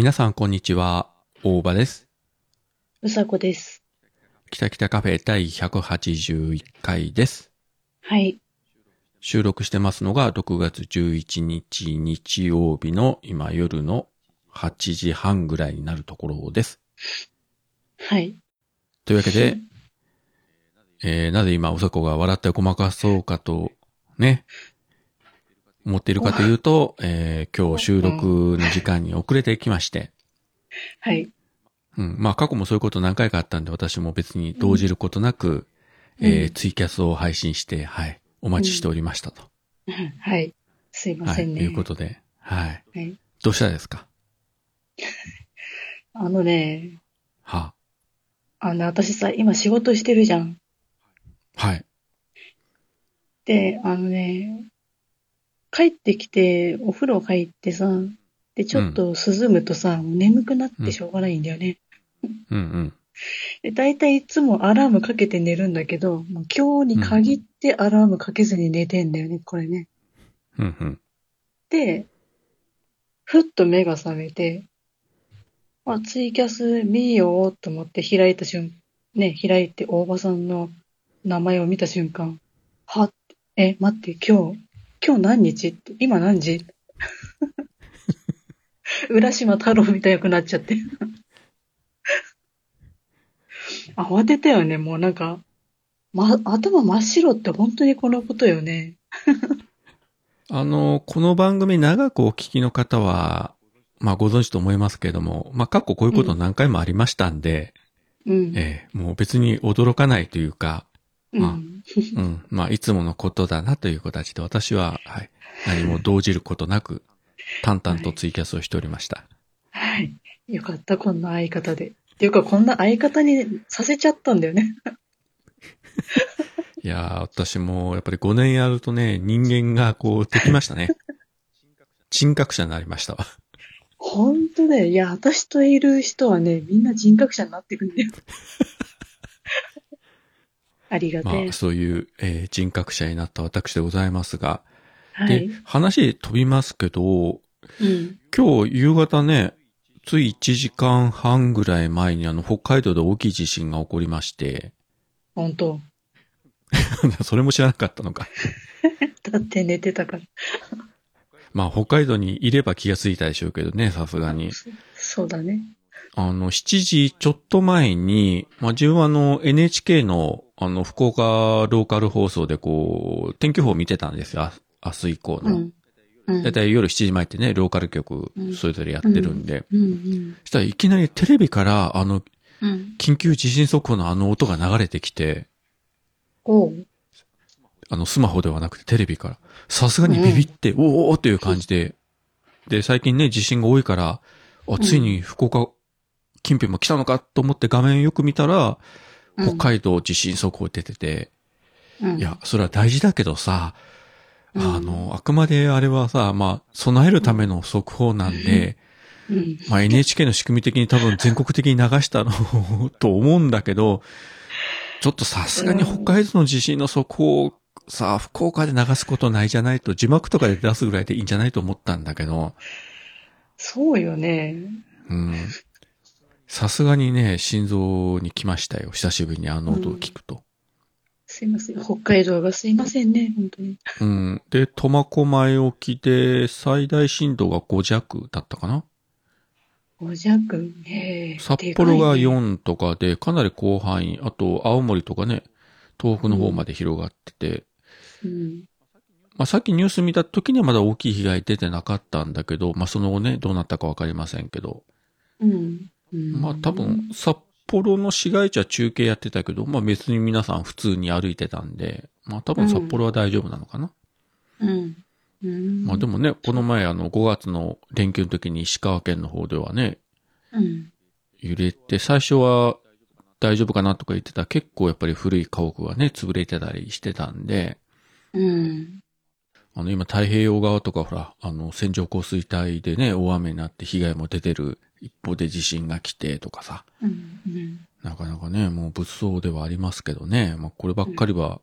皆さんこんにちは、大場です。うさこです。北北カフェ第181回です。はい。収録してますのが6月11日日曜日の今夜の8時半ぐらいになるところです。はい。というわけで、えーなぜ今、おさこが笑ってごまかそうかと、ね、思っているかというと、えー今日収録の時間に遅れてきまして、はい。うん。まあ過去もそういうこと何回かあったんで、私も別に動じることなく、うんえーツイキャスを配信して、はい、お待ちしておりましたと。はい。すいまはい、せんね。いうことで、はい。はい。どうしたですか？あのね、はあの、私さ、今仕事してるじゃん。はい。で、あのね、帰ってきて、お風呂入ってさ、で、ちょっと涼むとさ、眠くなってしょうがないんだよね。うんうん。で、大体いつもアラームかけて寝るんだけど、もう今日に限ってアラームかけずに寝てんだよね、これね。うんうん。で、ふっと目が覚めて、あ、ツイキャス見ようと思って開いた瞬、ね、開いて大場さんの名前を見た瞬間、はっ、え、待って、今日、今日何日？今何時？浦島太郎みたいくなっちゃって。慌てたよね、もうなんか、ま、頭真っ白って本当にこのことよね。あの、この番組長くお聞きの方は、まあご存知と思いますけれども、まあ過去こういうこと何回もありましたんで、うん。えーもう別に驚かないというか、うん。うん。まあ、いつものことだなという形で、私は、はい。何も動じることなく、淡々とツイキャスをしておりました。はい。よかった、こんな相方で。っていうか、こんな相方にさせちゃったんだよね。いやー、私も、やっぱり5年やるとね、人間がこう、できましたね。人格者になりましたわ。ほんとね。いや、私といる人はね、みんな人格者になってくんだよ。ありがてえまあ、。そういう、えー人格者になった私でございますが、ではい。、話飛びますけど、うん。今日夕方ね、つい1時間半ぐらい前にあの、北海道で大きい地震が起こりまして、ほんと。それも知らなかったのか。だって寝てたから。まあ、北海道にいれば気がついたでしょうけどね、さすがに。そうだね。あの、7時ちょっと前に、まあ、自分はあの、NHK の、あの、福岡ローカル放送でこう、天気予報を見てたんですよ、あ明日以降の。だいたい夜7時前ってね、ローカル局う、んそれぞれやってるんで。そしたらいきなりテレビから、あの、うん。緊急地震速報のあの音が流れてきて。あの、スマホではなくてテレビから。さすがにビビって、おーおーっていう感じで。で、最近ね、地震が多いから、あ、ついに福岡近辺も来たのかと思って画面よく見たら、うん北海道地震速報出てて、うん。いや、それは大事だけどさ、うんあの、あくまであれはさ、まあ、備えるための速報なんで、うん。まあ NHK の仕組み的に多分全国的に流したの と思うんだけど、ちょっとさすがに北海道の地震の速報をさ、福岡で流すことないじゃないと、字幕とかで出すぐらいでいいんじゃないと思ったんだけど、そうよね。うん。さすがにね、心臓に来ましたよ。久しぶりにあの音を聞くと。すいません。北海道がすいませんね、本当に。うん。で、苫小牧沖で最大震度が5弱だったかな？5弱？へえ。札幌がでかいね4とかで、かなり広範囲、あと青森とかね、東北の方まで広がってて、うん。まあさっきニュース見た時にはまだ大きい被害出てなかったんだけど、まあその後ね、どうなったかわかりませんけど、うん。うんまあ多分、札幌の市街地は中継やってたけど、まあ別に皆さん普通に歩いてたんで、まあ多分札幌は大丈夫なのかな。うん。うん。まあでもね、この前あの5月の連休の時に石川県の方ではね、うん。揺れて、最初は大丈夫かなとか言ってたら結構やっぱり古い家屋がね、潰れてたりしてたんで、うん。あの今太平洋側とかほら、あの線状降水帯でね、大雨になって被害も出てる一方で地震が来てとかさ、うん。うん。なかなかね、もう物騒ではありますけどね、まあこればっかりは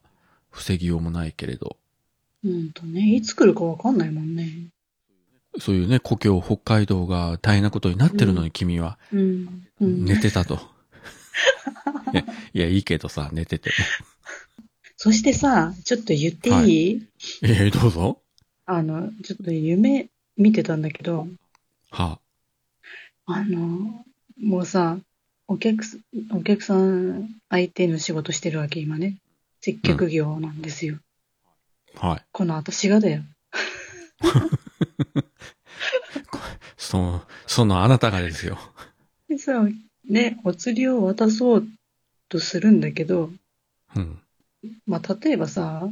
防ぎようもないけれど、うんとね、いつ来るかわかんないもんね。そういうね、故郷北海道が大変なことになってるのに君はうん。うん。寝てたと。いや、いや、いいけどさ、寝てて。そしてさ、ちょっと言っていい、ええどうぞ。あの、ちょっと夢見てたんだけど、はあの、もうさ、お客す、お客さん相手の仕事してるわけ、今ね。接客業なんですよ。あ、はい。この私がだよ。そ、そのあなたがですよ。でさ、ね、お釣りを渡そうとするんだけど、うん。まあ、例えばさ、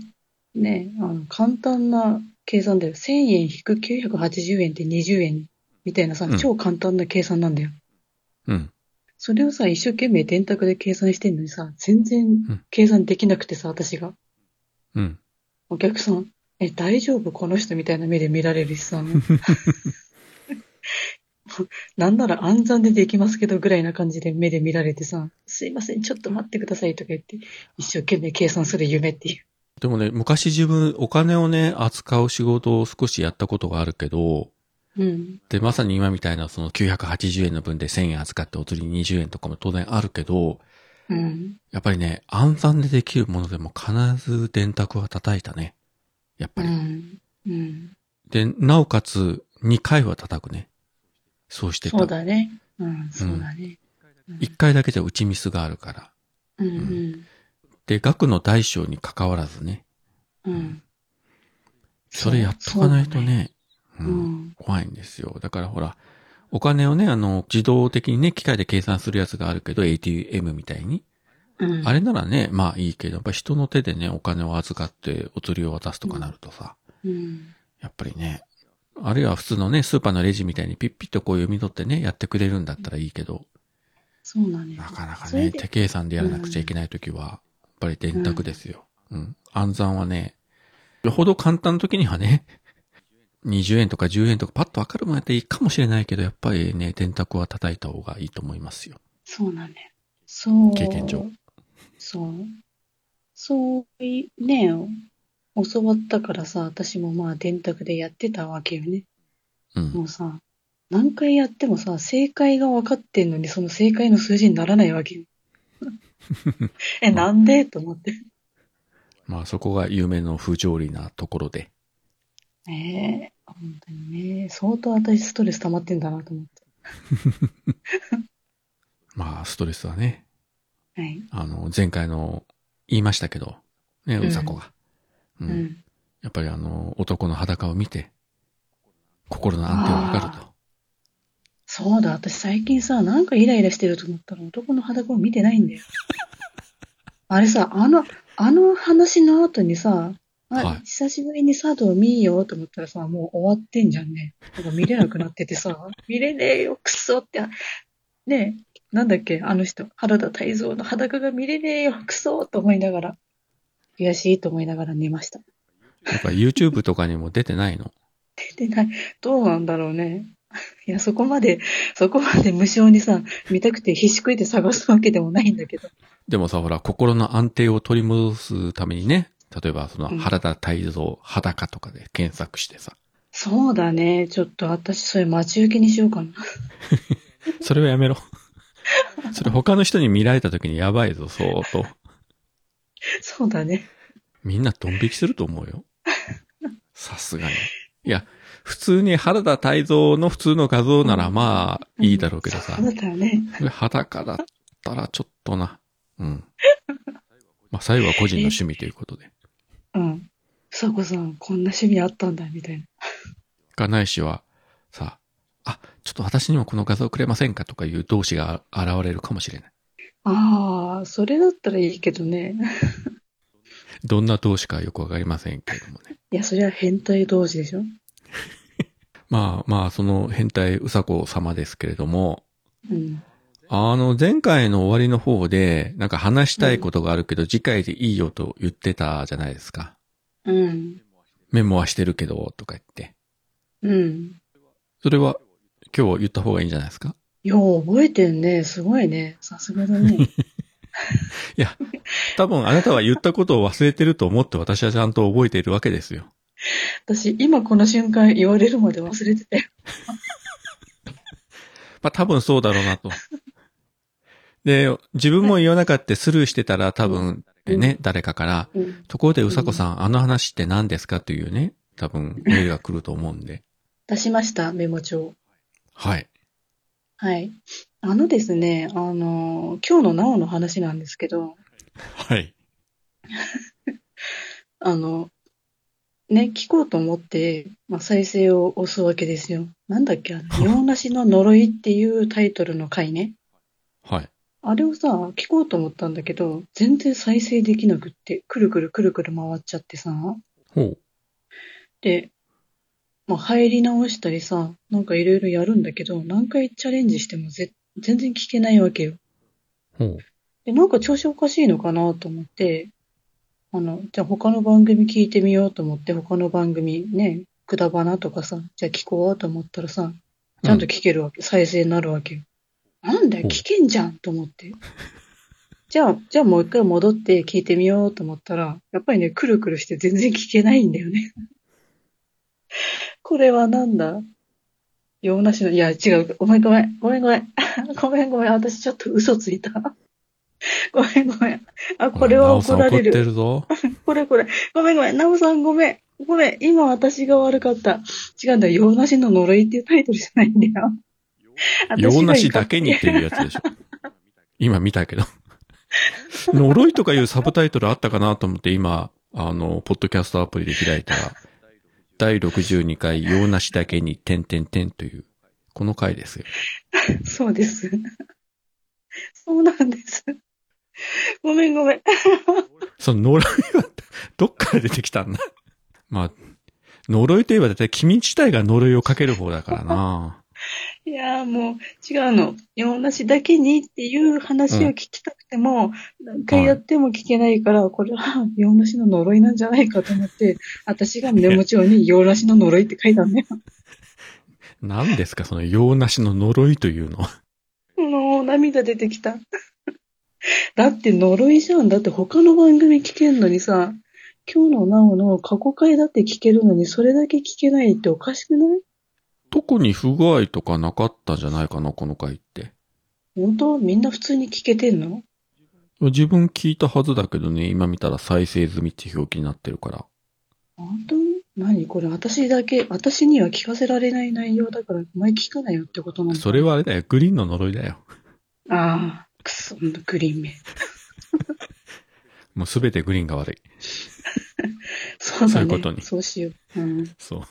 ね、あの、簡単な計算だよ。1000円引く980円って20円みたいなさ、うん超簡単な計算なんだよ。うん。それをさ、一生懸命電卓で計算してんのにさ、全然ん計算できなくてさ、私が。うん。お客さん、え、大丈夫？この人みたいな目で見られるしさ。なんなら暗算でできますけどぐらいな感じで目で見られてさ、すいません、ちょっと待ってくださいとか言って、一生懸命計算する夢っていう。でもね、昔自分お金をね、扱う仕事を少しやったことがあるけど、うん。で、まさに今みたいなその980円の分で1000円扱ってお釣り20円とかも当然あるけど、うん。やっぱりね、暗算でできるものでも必ず電卓は叩いたね。やっぱり。うん。うん。で、なおかつ2回は叩くね。そうしてた。そうだね。うん、そうだね。1回だけじゃ打ちミスがあるから。うん、うん。で、額の大小に関わらずね。うん。それやっとかないとね、ううんん。怖いんですよ。だからほら、お金をね、あの、自動的にね、機械で計算するやつがあるけど、ATM みたいに。うん。あれならね、まあいいけど、やっぱ人の手でね、お金を預かってお釣りを渡すとかなるとさ、うん。やっぱりね、あるいは普通のね、スーパーのレジみたいにピッピッとこう読み取ってね、やってくれるんだったらいいけど、そうなんですなかなかね、手計算でやらなくちゃいけないときは、やっぱり電卓ですよ。うん。暗算はね、よほど簡単なときにはね、20円とか10円とかパッとわかるもんやったらいいかもしれないけど、やっぱりね、電卓は叩いた方がいいと思いますよ。そうなんだよ。そう。経験上。そう。そうい、ね教わったからさ、私もまあ電卓でやってたわけよね。うん。もうさ、何回やってもさ、正解が分かってんのに、その正解の数字にならないわけよ。え、なんで？と思って。まあそこが夢の不条理なところで。ねえ、本当にね、相当私ストレス溜まってんだなと思って。まあストレスはね、はい。あの、前回の言いましたけど、ね、うさこが。う。うんん。やっぱりあの、男の裸を見て、心の安定を図ると。そうだ、私最近さ、なんかイライラしてると思ったら男の裸を見てないんだよ。あれさ、あの、あの話の後にさ、あ、はい久しぶりに佐藤見ようと思ったらさ、もう終わってんじゃんね。なんか見れなくなっててさ、見れねえよ、くそって。ねえ、なんだっけ、あの人、原田泰造の裸が見れねえよ、くそと思いながら、悔しいと思いながら寝ました。やっぱ YouTube とかにも出てないの？出てない。どうなんだろうね。いや、そこまで、そこまで無償にさ、見たくて必死こいて探すわけでもないんだけど。でもさ、ほら、心の安定を取り戻すためにね、例えばそのうん原田泰造裸とかで検索してさ、そうだね。ちょっと私、それ待ち受けにしようかな。それはやめろ。それ他の人に見られた時にやばいぞ、相当。そうだね。みんなドン引きすると思うよ。さすがに。いや、普通に原田泰造の普通の画像ならまあいいだろうけどさそう、だったらね。これ裸だったらちょっとな。うん。まあ最後は個人の趣味ということで。うん。さこさん、こんな趣味あったんだ、みたいな。かないしは、さ、あ、ちょっと私にもこの画像くれませんかとかいう同士が現れるかもしれない。ああ、それだったらいいけどね。どんな同士かよくわかりませんけれどもね。いや、それは変態同士でしょ まあまあ、その変態うさこ様ですけれども、うん。あの、前回の終わりの方で、なんか話したいことがあるけど、次回でいいよと言ってたじゃないですか。うん。メモはしてるけど、とか言って。うん。それは、今日言った方がいいんじゃないですか？よう覚えてんね。すごいね。さすがだね。いや、多分あなたは言ったことを忘れてると思って私はちゃんと覚えているわけですよ。私、今この瞬間言われるまで忘れてたよ。まあ多分そうだろうなと。で、自分も言わなかったスルーしてたら多分ね、誰かから、うん。ところでうさこさん、あの話って何ですかというね、多分メールが来ると思うんで。出しました、メモ帳。はい。はい。あのですね、あの、今日のなおの話なんですけど、はい。あの、ね、聞こうと思って、まあ、再生を押すわけですよ。なんだっけ、あの、洋梨の呪いっていうタイトルの回ね。はい。あれをさ、聞こうと思ったんだけど、全然再生できなくって、くるくるくるくる回っちゃってさ。ほう。で、まあ、入り直したりさ、なんかいろいろやるんだけど、何回チャレンジしてもぜ全然聞けないわけよ。ほう。で、なんか調子おかしいのかなと思って、あの、じゃあ他の番組聞いてみようと思って、他の番組ね、くだばなとかさ、じゃあ聞こうと思ったらさ、ちゃんと聞けるわけ、再生になるわけよ。なんだよ、ほう聞けんじゃんと思って。じゃあ、じゃあもう一回戻って聞いてみようと思ったら、やっぱりね、くるくるして全然聞けないんだよね。これはなんだ？洋梨の、いや、違う。ごめんごめん。ごめんごめん。ごめんごめん。私ちょっと嘘ついた。ごめんごめん。あ、これは怒って怒られる。るぞ。これこれ。ごめんごめん。なおさんごめん。ごめん。今私が悪かった。違うんだよ。洋梨の呪いっていうタイトルじゃないんだよ。洋梨だけにっていうやつでしょ。今見たけど。呪いとかいうサブタイトルあったかなと思って今、あの、ポッドキャストアプリで開いたら、第62回洋梨だけに点々点という、この回ですよ。そうです。そうなんです。ごめんごめん。その呪いは、どっから出てきたんだ？まあ、呪いといえばだいたい君自体が呪いをかける方だからな。いやーもう違うの。洋梨だけにっていう話を聞きたくても、何回やっても聞けないから、これは洋梨の呪いなんじゃないかと思って、私がメモ帳に 洋梨の呪いって書いたんだよ。何ですかその洋梨の呪いというのは。もう涙出てきた。だって呪いじゃん。だって他の番組聞けんのにさ、今日のなおの過去回だって聞けるのにそれだけ聞けないっておかしくない？特に不具合とかなかったんじゃないかな、この回って。本当みんな普通に聞けてんの？自分聞いたはずだけどね、今見たら再生済みって表記になってるから。本当？何？これ私だけ、私には聞かせられない内容だから、お前聞くなよってことなんだ。それはあれだよ、グリーンの呪いだよ。ああ、くそ、グリーン名。もうすべてグリーンが悪い。そうだね。そういうことにそうしよう。うん。そう。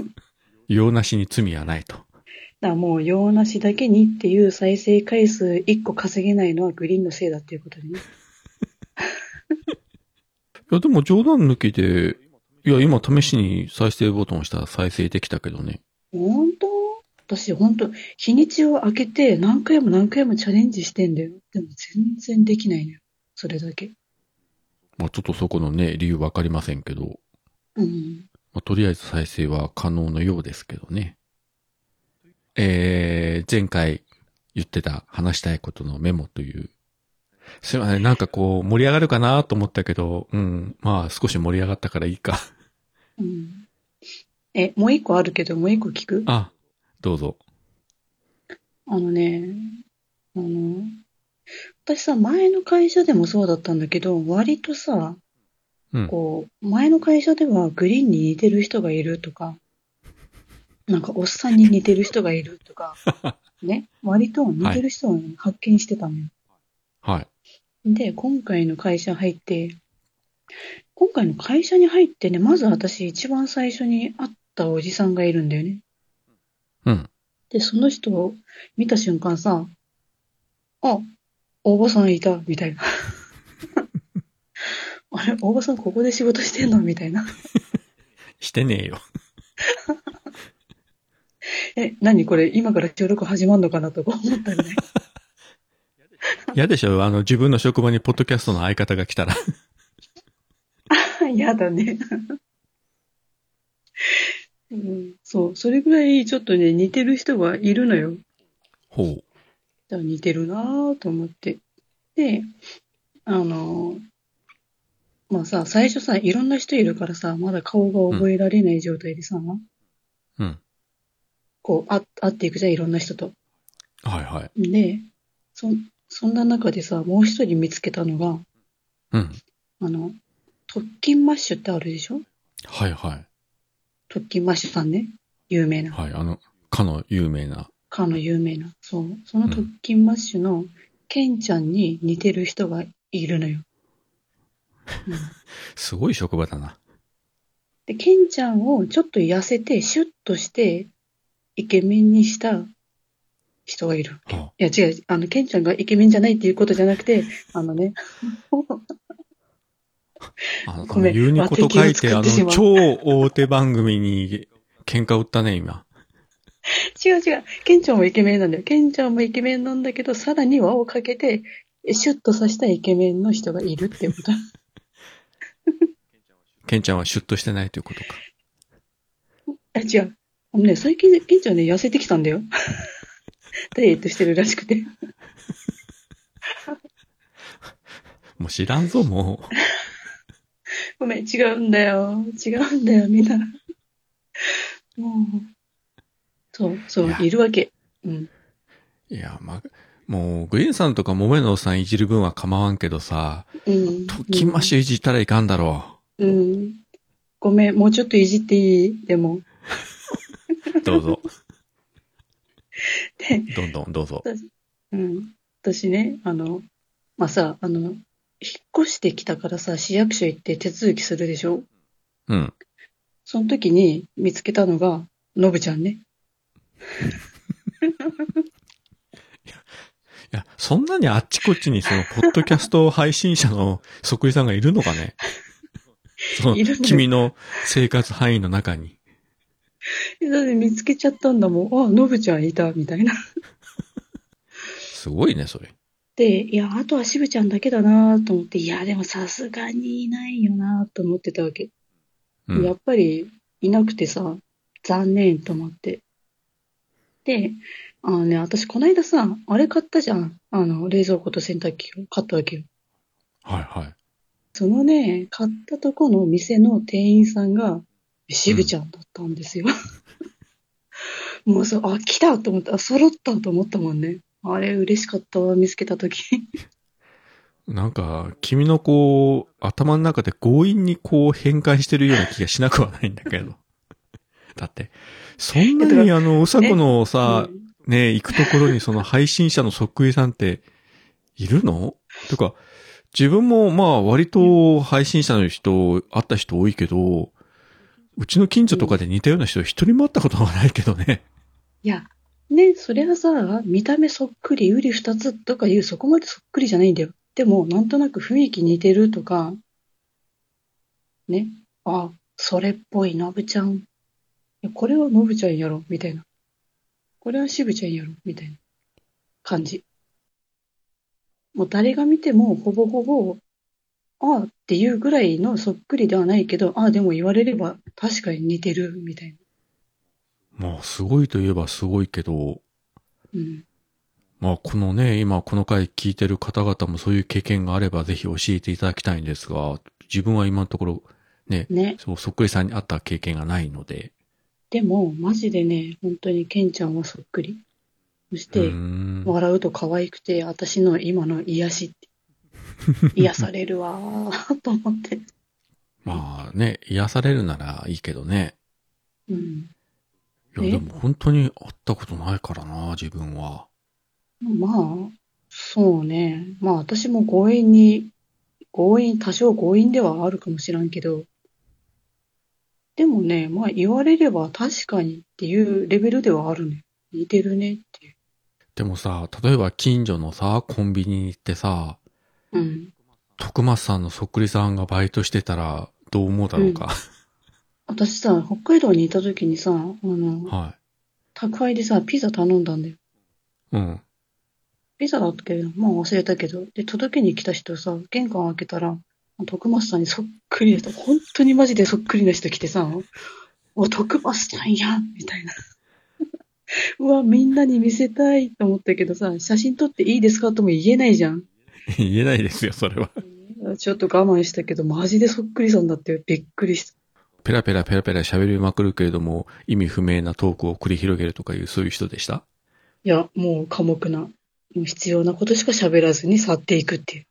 用なしに罪はないと。らもう、用なしだけにっていう再生回数1個稼げないのはグリーンのせいだっていうことでね。いや、でも冗談抜きで、いや、今試しに再生ボタンを押したら再生できたけどね。本当？私本当日にちを空けて何回も何回もチャレンジしてんだよ。でも全然できないのよ。それだけ。まあちょっとそこのね、理由わかりませんけど、うん。まあ、とりあえず再生は可能のようですけどね。えー、前回言ってた話したいことのメモという。すいません、なんかこう盛り上がるかなと思ったけど、うん、まあ少し盛り上がったからいいか。うん。え、もう一個あるけど、もう一個聞く？あ、どうぞ。あのね、あの、私さ、前の会社でもそうだったんだけど、割とさ、うん。こう、前の会社ではグリーンに似てる人がいるとか、なんかおっさんに似てる人がいるとか、ね、割と似てる人をね発見してたのよ。はい。で、今回の会社入って、今回の会社に入ってね、まず私一番最初に会ったおじさんがいるんだよね。うん。で、その人を見た瞬間さ、あ、大場さんいた、みたいな。あれ、大場さんここで仕事してんの？みたいな。してねえよ。え、何？これ、今から収録始まるのかなとか思ったよね。嫌でしょ？あの、自分の職場にポッドキャストの相方が来たら。やだね。うん、そう、それぐらいちょっとね、似てる人がいるのよ。ほう。似てるなぁと思って。で、あの、まあさ、最初さ、いろんな人いるからさ、まだ顔が覚えられない状態でさ、うん。こう、あ会っていくじゃん、いろんな人と。はいはい。で、そ、そんな中でさ、もう一人見つけたのが、うん。あの、特勤マッシュってあるでしょ？はいはい。特勤マッシュさんね。有名な。はい。あの、かの有名な。かの有名な。そう。その特勤マッシュの、ケンちゃんに似てる人がいるのよ。う んすごい職場だな。で、ケンちゃんをちょっと痩せて、シュッとして、イケメンにした人がいる。あいや、違う。あの、ケンちゃんがイケメンじゃないっていうことじゃなくて、あのね、あの、ごめんユニコと書いて、てしまう超大手番組に喧嘩売ったね、今。違う違う。ケンちゃんもイケメンなんだよ。ケンちゃんもイケメンなんだけど、さらに輪をかけて、シュッとさせたイケメンの人がいるってこと。ケンちゃんはシュッとしてないということか。あ、違う。あのね、最近ね、ケンちゃんね、痩せてきたんだよ。ダイエットしてるらしくて。もう知らんぞ、もう。ごめん、違うんだよ。違うんだよ、みんな。もう。そう、そういるわけ。うん。いや、まあ、もう、グリーンさんとかモメノさんいじる分は構わんけどさ、うん。ときましいじったらいかんだろうん。ごめん、もうちょっといじっていい？でも。う。どうぞ。で、どんどん、どうぞ。うん。私ね、あの、まあ、さ、あの、引っ越してきたからさ、市役所行って手続きするでしょ？うん。その時に見つけたのが、のぶちゃんね。いや、そんなにあっちこっちにその、ポッドキャスト配信者のそっくりさんがいるのかね？その君の生活範囲の中に。だって見つけちゃったんだもん。あ、のぶちゃんいた、みたいな。すごいね、それ。で、いや、あとはしぶちゃんだけだなと思って、いや、でもさすがにいないよなと思ってたわけ。うん。やっぱりいなくてさ、残念と思って。で、あのね、私こないださ、あれ買ったじゃん。あの、冷蔵庫と洗濯機を買ったわけよ。はいはい。そのね、買ったとこの店の店員さんが、しぶちゃんだったんですよ。もうそう、あ、来たと思った。あ、揃ったと思ったもんね。あれ、嬉しかったわ、見つけたとき。なんか、君のこう、頭の中で強引にこう変換してるような気がしなくはないんだけど。だって、そんなにあの、うさこのさ、うんね、行くところにその配信者のそっくりさんって、いるの？とか、自分もまあ割と配信者の人、会った人多いけど、うちの近所とかで似たような人一人も会ったことがないけどね。いや、ね、それはさ、見た目そっくり、うり二つとかいう、そこまでそっくりじゃないんだよ。でも、なんとなく雰囲気似てるとか、ね、あ、それっぽいのぶちゃん。これはのぶちゃんやろ、みたいな。これはしぶちゃんやろ、みたいな感じ。もう誰が見ても、ほぼほぼ、ああっていうぐらいのそっくりではないけど、ああ、でも言われれば確かに似てる、みたいな。まあ、すごいといえばすごいけど、うん。まあ、このね、今この回聞いてる方々もそういう経験があればぜひ教えていただきたいんですが、自分は今のところね、ね。そう、そっくりさんに会った経験がないので。でも、マジでね、本当にケンちゃんはそっくり。そして、ん。笑うと可愛くて、私の今の癒しって。癒されるわーと思って。まあね、癒されるならいいけどね。うん。いや、えでも本当に会ったことないからな、自分は。まあ、そうね。まあ私も強引に、強引、多少強引ではあるかもしらんけど、でもね、まあ言われれば確かにっていうレベルではあるね。似てるねっ。でもさ、例えば近所のさ、コンビニに行ってさ、うん。徳松さんのそっくりさんがバイトしてたらどう思うだろうか？私さ、北海道にいた時にさ、あの、は宅配でさ、ピザ頼んだんだよ。い。うん。ピザだったけど、まあ忘れたけど。で、届けに来た人さ、玄関開けたら、徳松さんにそっくりな人、本当にマジでそっくりな人来てさ、お、徳松さんやんみたいな。うわ、みんなに見せたいと思ったけどさ、写真撮っていいですかとも言えないじゃん。言えないですよ、それは。ちょっと我慢したけど、マジでそっくりさんだってびっくりした。ペラペラペラペラ喋りまくるけれども、意味不明なトークを繰り広げるとかいう、そういう人でした？いや、もう寡黙な、もう必要なことしか喋らずに去っていくっていう。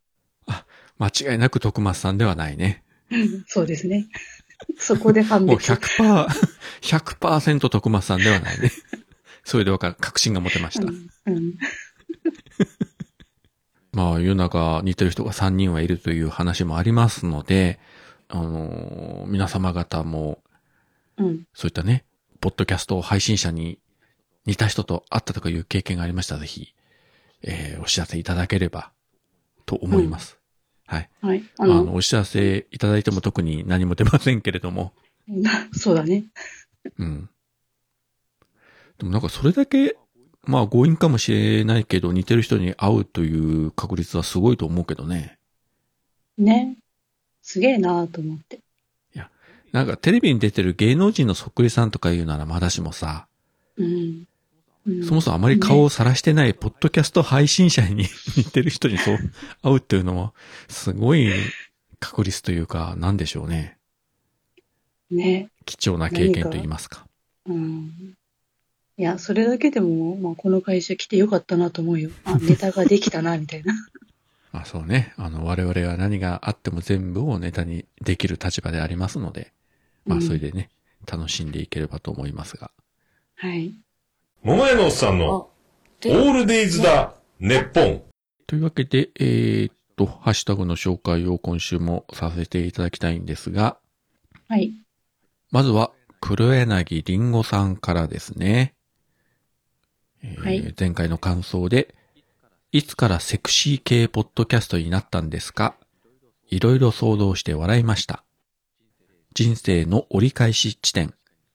間違いなく徳松さんではないね。そうですね。そこで判もう別。100%、100%徳松さんではないね。それでわかる、確信が持てました。うんうんまあ、世の中似てる人が3人はいるという話もありますので、あのー皆様方も、うん。そういったね、ポッドキャスト配信者に似た人と会ったとかいう経験がありましたら、ぜひ、えーお知らせいただければ、と思います。はい。はい。ああの、の、お知らせいただいても特に何も出ませんけれども、そうだね。うん。でもなんかそれだけ、まあ強引かもしれないけど、似てる人に会うという確率はすごいと思うけどね。ね。すげえなと思って。なんかテレビに出てる芸能人のそっくりさんとか言うならまだしもさ、うん。うんそもそもあまり顔をさらしてないポッドキャスト配信者に 似てる人にそう会うっていうのは、すごい確率というか、なんでしょうね。ね。貴重な経験と言いますか。うん。いや、それだけでも、まあ、この会社来てよかったなと思うよ。あ、ネタができたな、みたいな。まあそうね。あの、我々は何があっても全部をネタにできる立場でありますので、まあそれでね、楽しんでいければと思いますが。はい。桃屋のおっさんの、オールデイズだ、ネッポン。というわけで、えーっと、ハッシュタグの紹介を今週もさせていただきたいんですが、はい。まずは、黒柳りんごさんからですね。えーはい前回の感想で、いつからセクシー系ポッドキャストになったんですか？いろいろ想像して笑いました。人生の折り返し地点。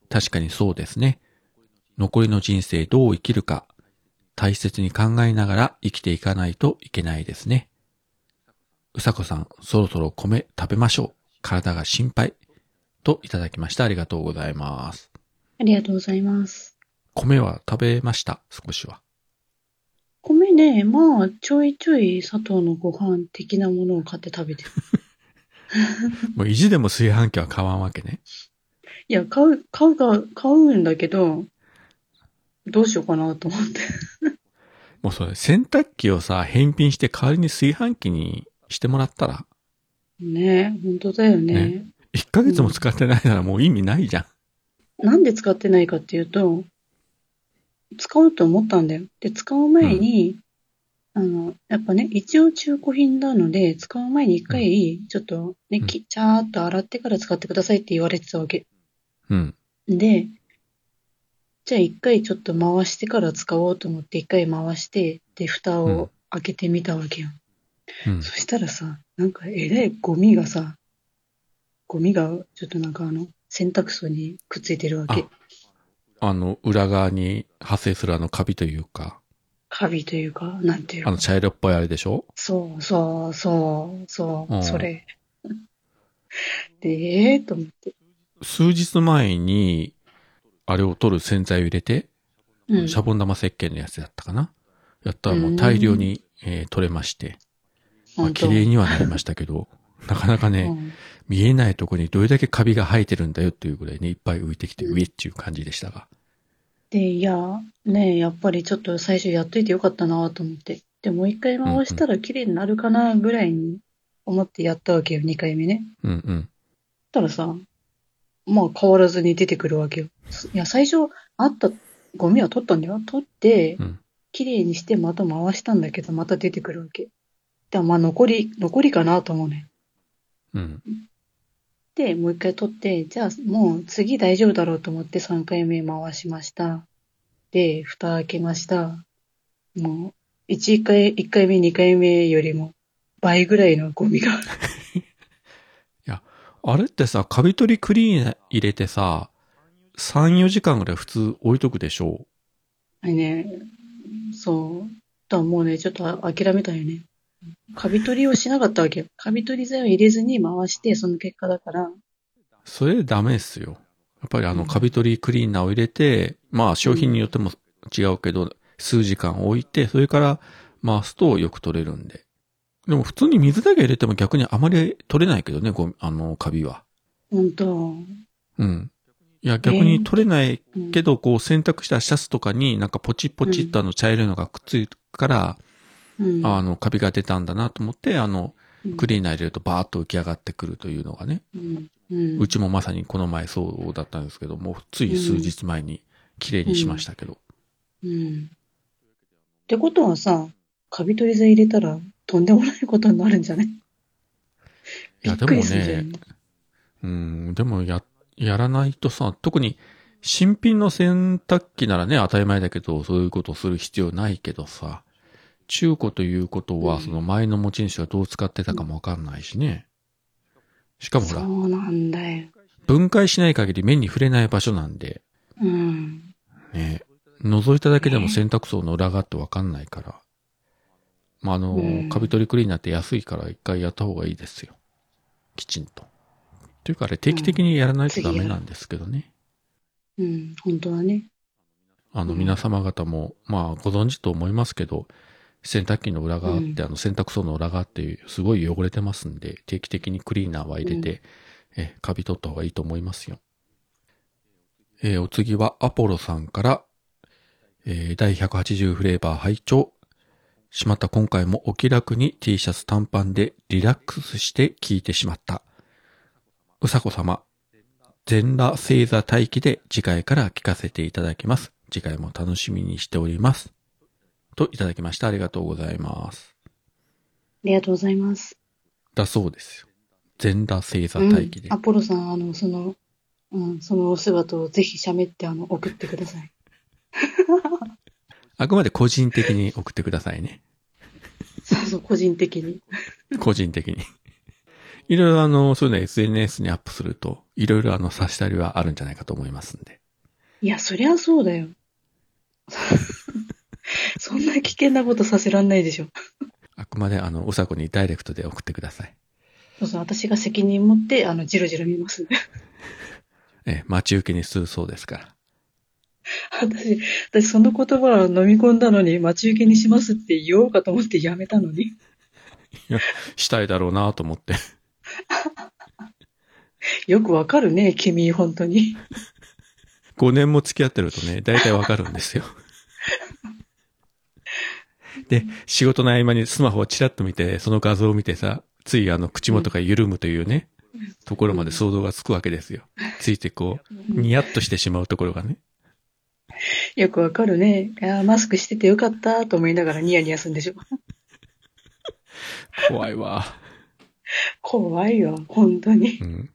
確かにそうですね。残りの人生どう生きるか、大切に考えながら生きていかないといけないですね。うさこさん、そろそろ米食べましょう。体が心配。といただきました。ありがとうございます。ありがとうございます。米は食べました？少しは。米ね、まあ、ちょいちょい砂糖のご飯的なものを買って食べてる。もう意地でも炊飯器は買わんわけね。いや、買う、買うか、買うんだけど、どうしようかなと思って。もうそれ、洗濯機をさ、返品して代わりに炊飯器にしてもらったら、ね本当だよね。ね1ヶ月も使ってないならもう意味ないじゃん。なんで使ってないかっていうと、使おうと思ったんだよ。で、使う前に、あの、やっぱね、一応中古品なので、使う前に一回、ちょっとね、うんきちゃーっと洗ってから使ってくださいって言われてたわけ。うん。で、じゃあ一回ちょっと回してから使おうと思って一回回して、で、蓋うんを開けてみたわけよ。うん。そしたらさ、なんかえらいゴミがさ、ゴミがちょっとなんかあの、洗濯槽にくっついてるわけ。あの、裏側に発生するあのカビというか、カビというか、なんていうの？あの茶色っぽいあれでしょ？そうそうそう、そう、うん。それ。で、ええー、と思って。数日前に、あれを取る洗剤を入れて、うん。シャボン玉石鹸のやつやったかな？やったらもう大量に、えー取れまして、まあ、本当。綺麗にはなりましたけど、なかなかね、うん見えないとこにどれだけカビが生えてるんだよっていうぐらいね、いっぱい浮いてきて、うん上っていう感じでしたが。で、いや、ねやっぱりちょっと最初やっといてよかったなと思って。で、もう一回回したら綺麗になるかなぐらいに思ってやったわけよ、二回目ね。うんうん。たらさ、まあ変わらずに出てくるわけよ。いや、最初あったゴミは取ったんだよ。取ってうん、綺麗にしてまた回したんだけど、また出てくるわけ。でまあ残り、残りかなと思うね。うん。で、もう一回取って、じゃあもう次大丈夫だろうと思って3回目回しました。で、蓋開けました。もう、1回、1回目、2回目よりも倍ぐらいのゴミが。あれってさ、カビ取りクリーン入れてさ、3、4時間ぐらい普通置いとくでしょ？あれね、そう。だもうね、ちょっと諦めたよね。カビ取りをしなかったわけよ。カビ取り剤を入れずに回して、その結果だから。それダメっすよ。やっぱりあの、うんカビ取りクリーナーを入れて、まあ商品によっても違うけど、数時間置いて、それから回すとよく取れるんで。でも普通に水だけ入れても逆にあまり取れないけどね、ごあの、カビは。ほんと。うん。いや、逆に取れないけど、こう洗濯したシャツとかになんかポチポチっとあの茶色いのがくっついくから、うん。あの、カビが出たんだなと思って、あの、うんクリーナー入れるとバーッと浮き上がってくるというのがね。うん。うちもまさにこの前そうだったんですけども、つい数日前に綺麗にしましたけど。うん。ってことはさ、カビ取り剤入れたらとんでもないことになるんじゃない？いや、でもね、うん、でもや、やらないとさ、特に新品の洗濯機ならね、当たり前だけど、そういうことをする必要ないけどさ、中古ということは、うんその前の持ち主がどう使ってたかもわかんないしね。しかもほら、そうなんだよ。分解しない限り目に触れない場所なんで、うん。ね、覗いただけでも洗濯槽の裏側ってわかんないから。まあ、あの、うんカビ取りクリーナーって安いから一回やった方がいいですよ。きちんと。というかあれ定期的にやらないとダメなんですけどね。うん。本当だね。あの、うん皆様方も、まあ、ご存知と思いますけど、洗濯機の裏側って、うんあの、洗濯槽の裏側ってすごい汚れてますんで、定期的にクリーナーは入れて、え、カビ取った方がいいと思いますよ。えーお次はアポロさんから、えー第180フレーバー拝聴しまった今回もお気楽に T シャツ短パンでリラックスして聞いてしまった。うさこ様、全裸星座待機で次回から聞かせていただきます。次回も楽しみにしております。といただきました。ありがとうございます。ありがとうございます。だそうですよ。全裸星座うん待機で。アポロさん、あの、その、うん、そのお姿をぜひ喋って、あの、送ってください。あくまで個人的に送ってくださいね。そうそう、個人的に。個人的に。いろいろあの、そういうの SNS にアップすると、いろいろあの、差したりはあるんじゃないかと思いますんで。いや、そりゃそうだよ。そんな危険なことさせらんないでしょ。あくまであの、うさこにダイレクトで送ってください。そうそう、私が責任持って、あの、じろじろ見ます。え、待ち受けにするそうですから。私、私その言葉を飲み込んだのに、待ち受けにしますって言おうかと思ってやめたのに。いや、したいだろうなと思って。よくわかるね、君、本当に。5年も付き合ってるとね、大体わかるんですよ。で、仕事の合間にスマホをチラッと見て、その画像を見てさ、ついあの口元が緩むというね、ところまで想像がつくわけですよ。ついてこう、ニヤッとしてしまうところがね。よくわかるね。いやマスクしててよかったと思いながらニヤニヤするんでしょ。怖いわ。怖いわ、本当にう。ん。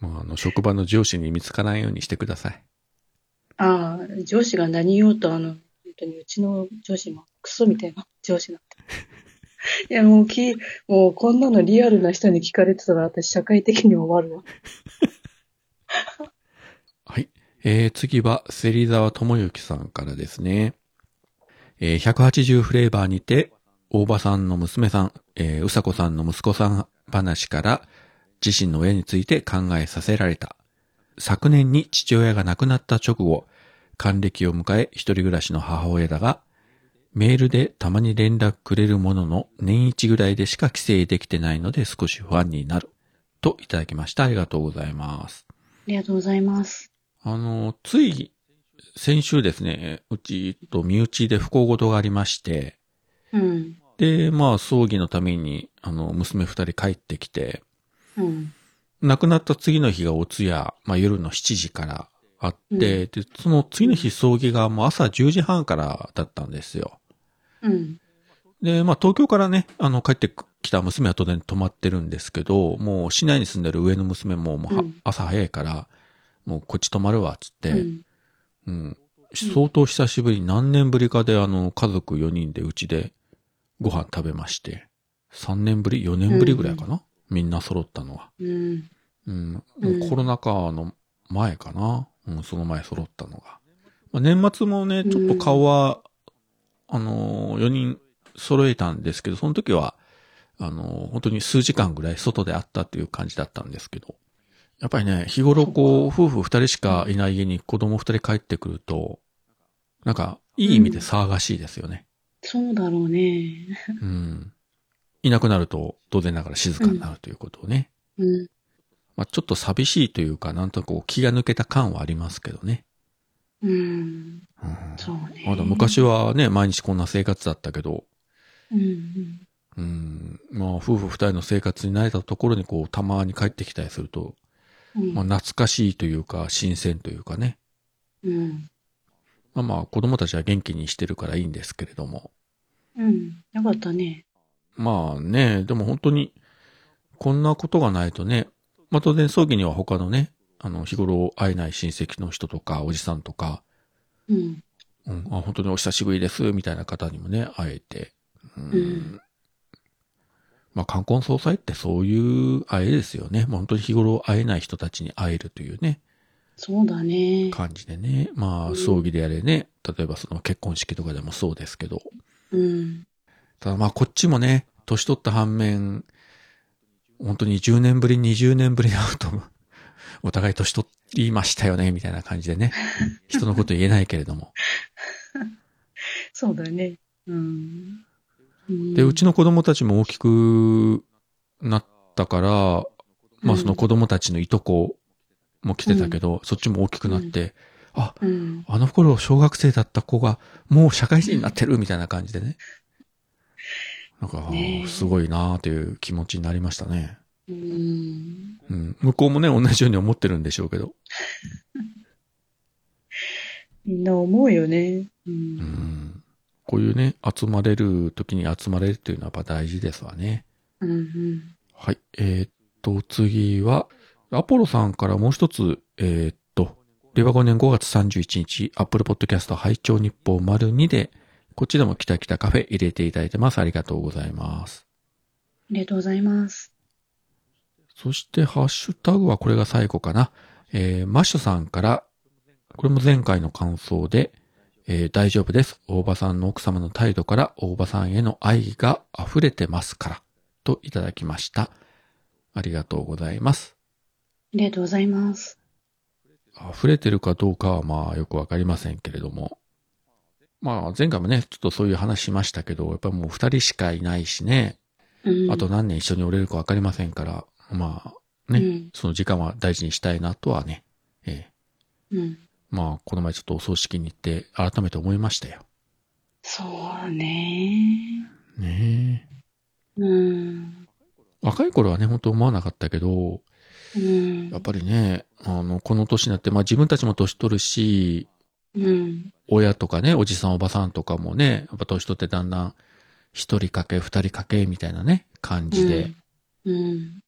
もうあの、職場の上司に見つからないようにしてください。ああ、上司が何言おうと、あの、本当にうちの上司もクソみたいな上司なんだ。いや、もうき、もうこんなのリアルな人に聞かれてたら私社会的に終わるわ。はい。えー、次は、芹沢智之さんからですね。えー、180フレーバーにて、大場さんの娘さん、えー、うさこさんの息子さん話から、自身の親について考えさせられた。昨年に父親が亡くなった直後、還暦を迎え一人暮らしの母親だが、メールでたまに連絡くれるものの年一ぐらいでしか帰省できてないので少し不安になる。といただきました。ありがとうございます。ありがとうございます。あの、つい先週ですね、うちと身内で不幸事がありまして、うん。で、まあ、葬儀のために、あの、娘二人帰ってきて、うん。亡くなった次の日がお通夜、まあ夜の7時からあって、で、その次の日葬儀がもう朝10時半からだったんですよ。うん。で、まあ東京からね、あの、帰ってきた娘は当然泊まってるんですけど、もう市内に住んでる上の娘ももうは、うん朝早いから、もうこっち泊まるわ、つって、うん。うん。相当久しぶり、何年ぶりかであの、家族4人でうちでご飯食べまして、3年ぶり ?4 年ぶりぐらいかな、みんな揃ったのは。うん。うん。うんコロナ禍の前かなうん、その前揃ったのが。まあ、年末もね、ちょっと顔は、あのー、4人揃えたんですけど、その時は、あのー、本当に数時間ぐらい外で会ったっていう感じだったんですけど、やっぱりね、日頃こう、夫婦二人しかいない家に子供二人帰ってくると、なんか、いい意味で騒がしいですよね。そうだろうね。うん。いなくなると当然ながら静かになるということをね。うん。まあちょっと寂しいというか、なんとなくこう気が抜けた感はありますけどね。うん。うんそうね。まだ昔はね、毎日こんな生活だったけど、うん。うん、まあ夫婦二人の生活に慣れたところにこうたまに帰ってきたりすると、うん。まあ懐かしいというか新鮮というかね。うん。まあまあ子供たちは元気にしてるからいいんですけれども。うん。よかったね。まあね、でも本当にこんなことがないとね、まあ当然葬儀には他のね、あの日頃会えない親戚の人とかおじさんとか、うん。うん、あ本当にお久しぶりですみたいな方にもね、会えて。うんうんまあ、冠婚葬祭ってそういう会えですよね。もう本当に日頃会えない人たちに会えるというね、そうだね。感じでね。まあ、うん葬儀であれね、例えばその結婚式とかでもそうですけど。うん。ただまあ、こっちもね、年取った反面、本当に10年ぶり、20年ぶりに会うと、お互い年取りましたよね、みたいな感じでね。人のこと言えないけれども。そうだね。うん。うんで、うちの子供たちも大きくなったから、まあその子供たちのいとこも来てたけど、そっちも大きくなって、あ、うん。あの頃小学生だった子がもう社会人になってるみたいな感じでね。なんか、すごいなーという気持ちになりましたね。うん。うん。向こうもね、同じように思ってるんでしょうけど。みんな思うよね。う。うんん。こういうね、集まれる時に集まれるっていうのはやっぱ大事ですわね。うん。うん。はい。えーっと、次は、アポロさんからもう一つ、えーっと、令和5年5月31日、アップルポッドキャスト拝聴日報丸2で、こっちでもキタキタカフェ入れていただいてます。ありがとうございます。ありがとうございます。そして、ハッシュタグはこれが最後かな。えー、マッシュさんから、これも前回の感想で、えー大丈夫です。大場さんの奥様の態度から大場さんへの愛が溢れてますから、といただきました。ありがとうございます。ありがとうございます。溢れてるかどうかはまあよくわかりませんけれども。まあ前回もね、ちょっとそういう話しましたけど、やっぱりもう二人しかいないしね、うん。あと何年一緒におれるかわかりませんから、まあね、うんその時間は大事にしたいなとはね、ええうん。まあこの前ちょっとお葬式に行って改めて思いましたよ。そうね。ねえ。うん。若い頃はね、本当思わなかったけど、うんやっ。ぱりね、あの、この年になって、まあ自分たちも年取るし、うん。親とかね、おじさんおばさんとかもね、やっぱ年取ってだんだん、一人かけ、二人かけ、みたいなね、感じで。うん。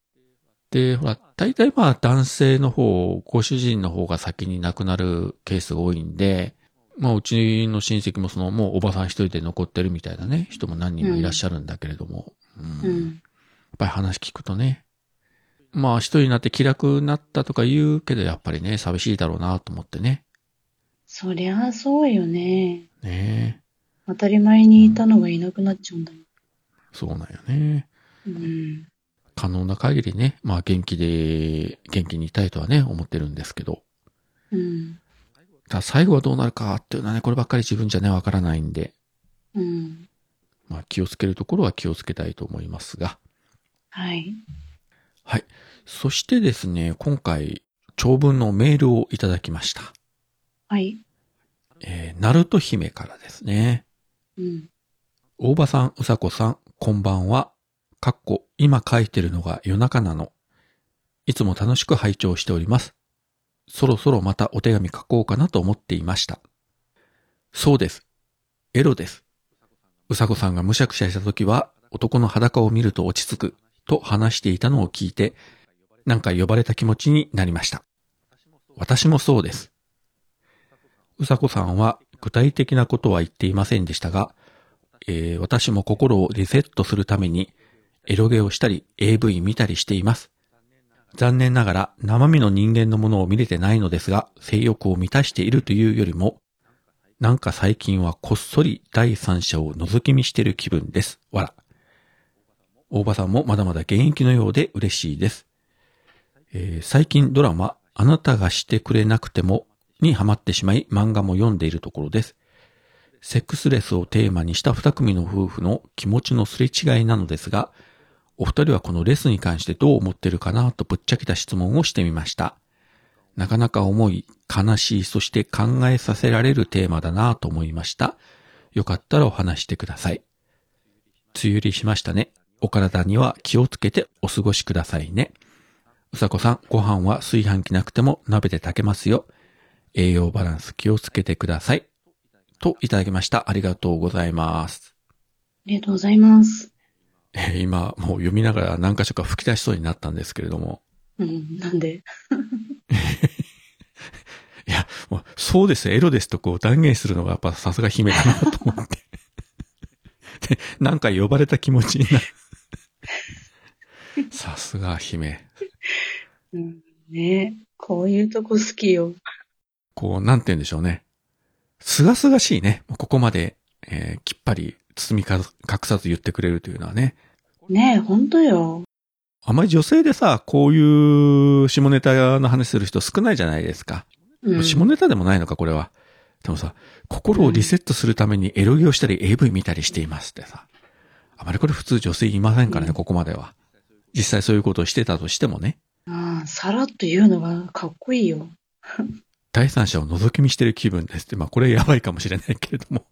で、ほら、大体まあ男性の方、ご主人の方が先に亡くなるケースが多いんで、まあうちの親戚もその、もうおばさん一人で残ってるみたいなね、人も何人もいらっしゃるんだけれども、うんやっうん。ぱり話聞くとね、まあ一人になって気楽になったとか言うけど、やっぱりね、寂しいだろうなと思ってね。そりゃそうよね。ねえ、当たり前にいたのがいなくなっちゃうんだもん。そうなんよね。うん。可能な限りね、まあ元気で、元気にいたいとはね、思ってるんですけど。うん。ただ最後はどうなるかっていうのはね、こればっかり自分じゃね、わからないんで、うん。まあ気をつけるところは気をつけたいと思いますが。はい。はい。そしてですね、今回、長文のメールをいただきました。はい。えー、ナルト姫からですね。うん。大場さん、うさこさん、こんばんは。かっこ、今書いてるのが夜中なの。いつも楽しく拝聴しております。そろそろまたお手紙書こうかなと思っていました。そうです。エロです。うさこさんがむしゃくしゃした時は、男の裸を見ると落ち着く、と話していたのを聞いて、なんか呼ばれた気持ちになりました。私もそうです。うさこさんは具体的なことは言っていませんでしたが、えー私も心をリセットするために、エロゲをしたり AV 見たりしています。残念ながら生身の人間のものを見れてないのですが、性欲を満たしているというよりも、なんか最近はこっそり第三者を覗き見してる気分です。わら。大場さんもまだまだ現役のようで嬉しいです。えー最近ドラマ、あなたがしてくれなくてもにハマってしまい漫画も読んでいるところです。セックスレスをテーマにした二組の夫婦の気持ちのすれ違いなのですが、お二人はこのレスに関してどう思ってるかなとぶっちゃけた質問をしてみました。なかなか重い、悲しい、そして考えさせられるテーマだなと思いました。よかったらお話してください。梅雨入りしましたね。お体には気をつけてお過ごしくださいね。うさこさん、ご飯は炊飯器なくても鍋で炊けますよ。栄養バランス気をつけてください。といただきました。ありがとうございます。ありがとうございます。えー今、もう読みながら何箇所か吹き出しそうになったんですけれども。うん、なんで？いや、もうそうです、エロですとこう断言するのがやっぱさすが姫だなと思って。で、なんか呼ばれた気持ちになる。さすが姫。うん、ねこういうとこ好きよ。こう、なんて言うんでしょうね。すがすがしいね。ここまで、えーきっぱり包みか隠さず言ってくれるというのはね。ねえ、ほんとよ。あまり女性でさ、こういう下ネタの話する人少ないじゃないですか。うん、下ネタでもないのか、これは。でもさ、心をリセットするためにエロゲをしたり AV 見たりしていますってさ。あまりこれ普通女性いませんからね、うんここまでは。実際そういうことをしてたとしてもね。ああさらっと言うのがかっこいいよ。第三者を覗き見してる気分ですって。まあこれやばいかもしれないけれども。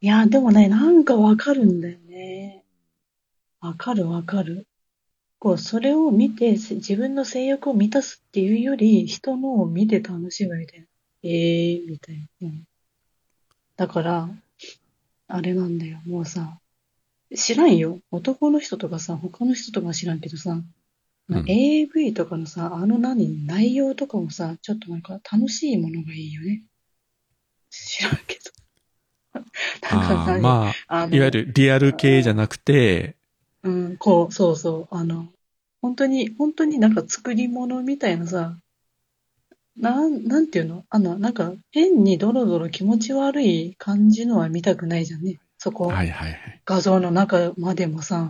いや、でもね、なんかわかるんだよね。わかるわかる。こう、それを見て、せ自分の性欲を満たすっていうより、人のを見て楽しむみたいな。ええー、みたいな。うん。だから、あれなんだよ、もうさ、知らんよ。男の人とかさ、他の人とか知らんけどさ、うん AV とかのさ、あの何、内容とかもさ、ちょっとなんか楽しいものがいいよね。知らんけど。なんかあまあ、いわゆるリアル系じゃなくて、うん、こう、そうそう、あの、本当に、本当になんか作り物みたいなさ、なん、なんていうの？あの、なんか変にドロドロ気持ち悪い感じのは見たくないじゃんね。そこ、はいはいはい。画像の中までもさ、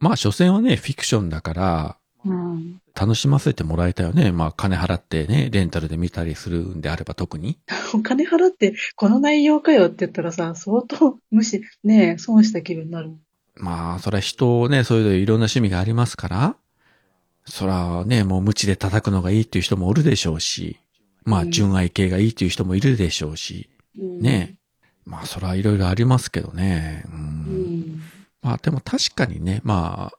まあ、所詮はね、フィクションだから、うん。楽しませてもらいたいよね。まあ、金払ってね、レンタルで見たりするんであれば特に。お 金払って、この内容かよって言ったらさ、相当無視、ねえ、損した気分になるもん。まあ、それは人ね、それぞれいろんな趣味がありますから、そらね、もう無知で叩くのがいいっていう人もおるでしょうし、まあ、うん純愛系がいいっていう人もいるでしょうし、うん、ねまあ、それはいろいろありますけどね。う。うんん。まあ、でも確かにね、まあ、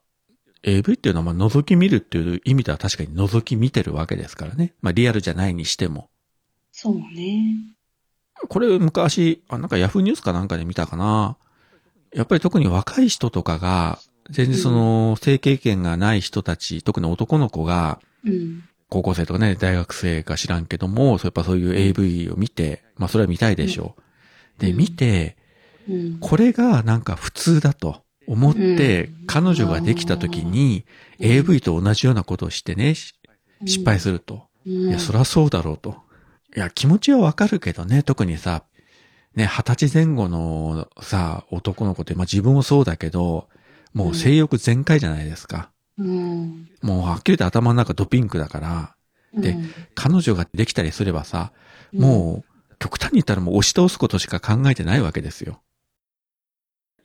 AV っていうのはまあ覗き見るっていう意味では確かに覗き見てるわけですからね。まあリアルじゃないにしても。そうね。これ昔、あなんかヤフーニュースかなんかで見たかな。やっぱり特に若い人とかが、全然その性経験がない人たち、特に男の子が、うん。高校生とかね、大学生か知らんけども、そうやっぱそういう AV を見て、まあそれは見たいでしょう。で、うん見て、うん。これがなんか普通だと思ってうん、彼女ができた時に、AV と同じようなことをしてね、し失敗すると。うん。いや、そりゃそうだろうと。いや、気持ちはわかるけどね、特にさ、ね、二十歳前後のさ、男の子って、まあ自分もそうだけど、もう性欲全開じゃないですか。うん。もうはっきりと頭の中ドピンクだから、でうん、彼女ができたりすればさ、もう、極端に言ったらもう押し倒すことしか考えてないわけですよ。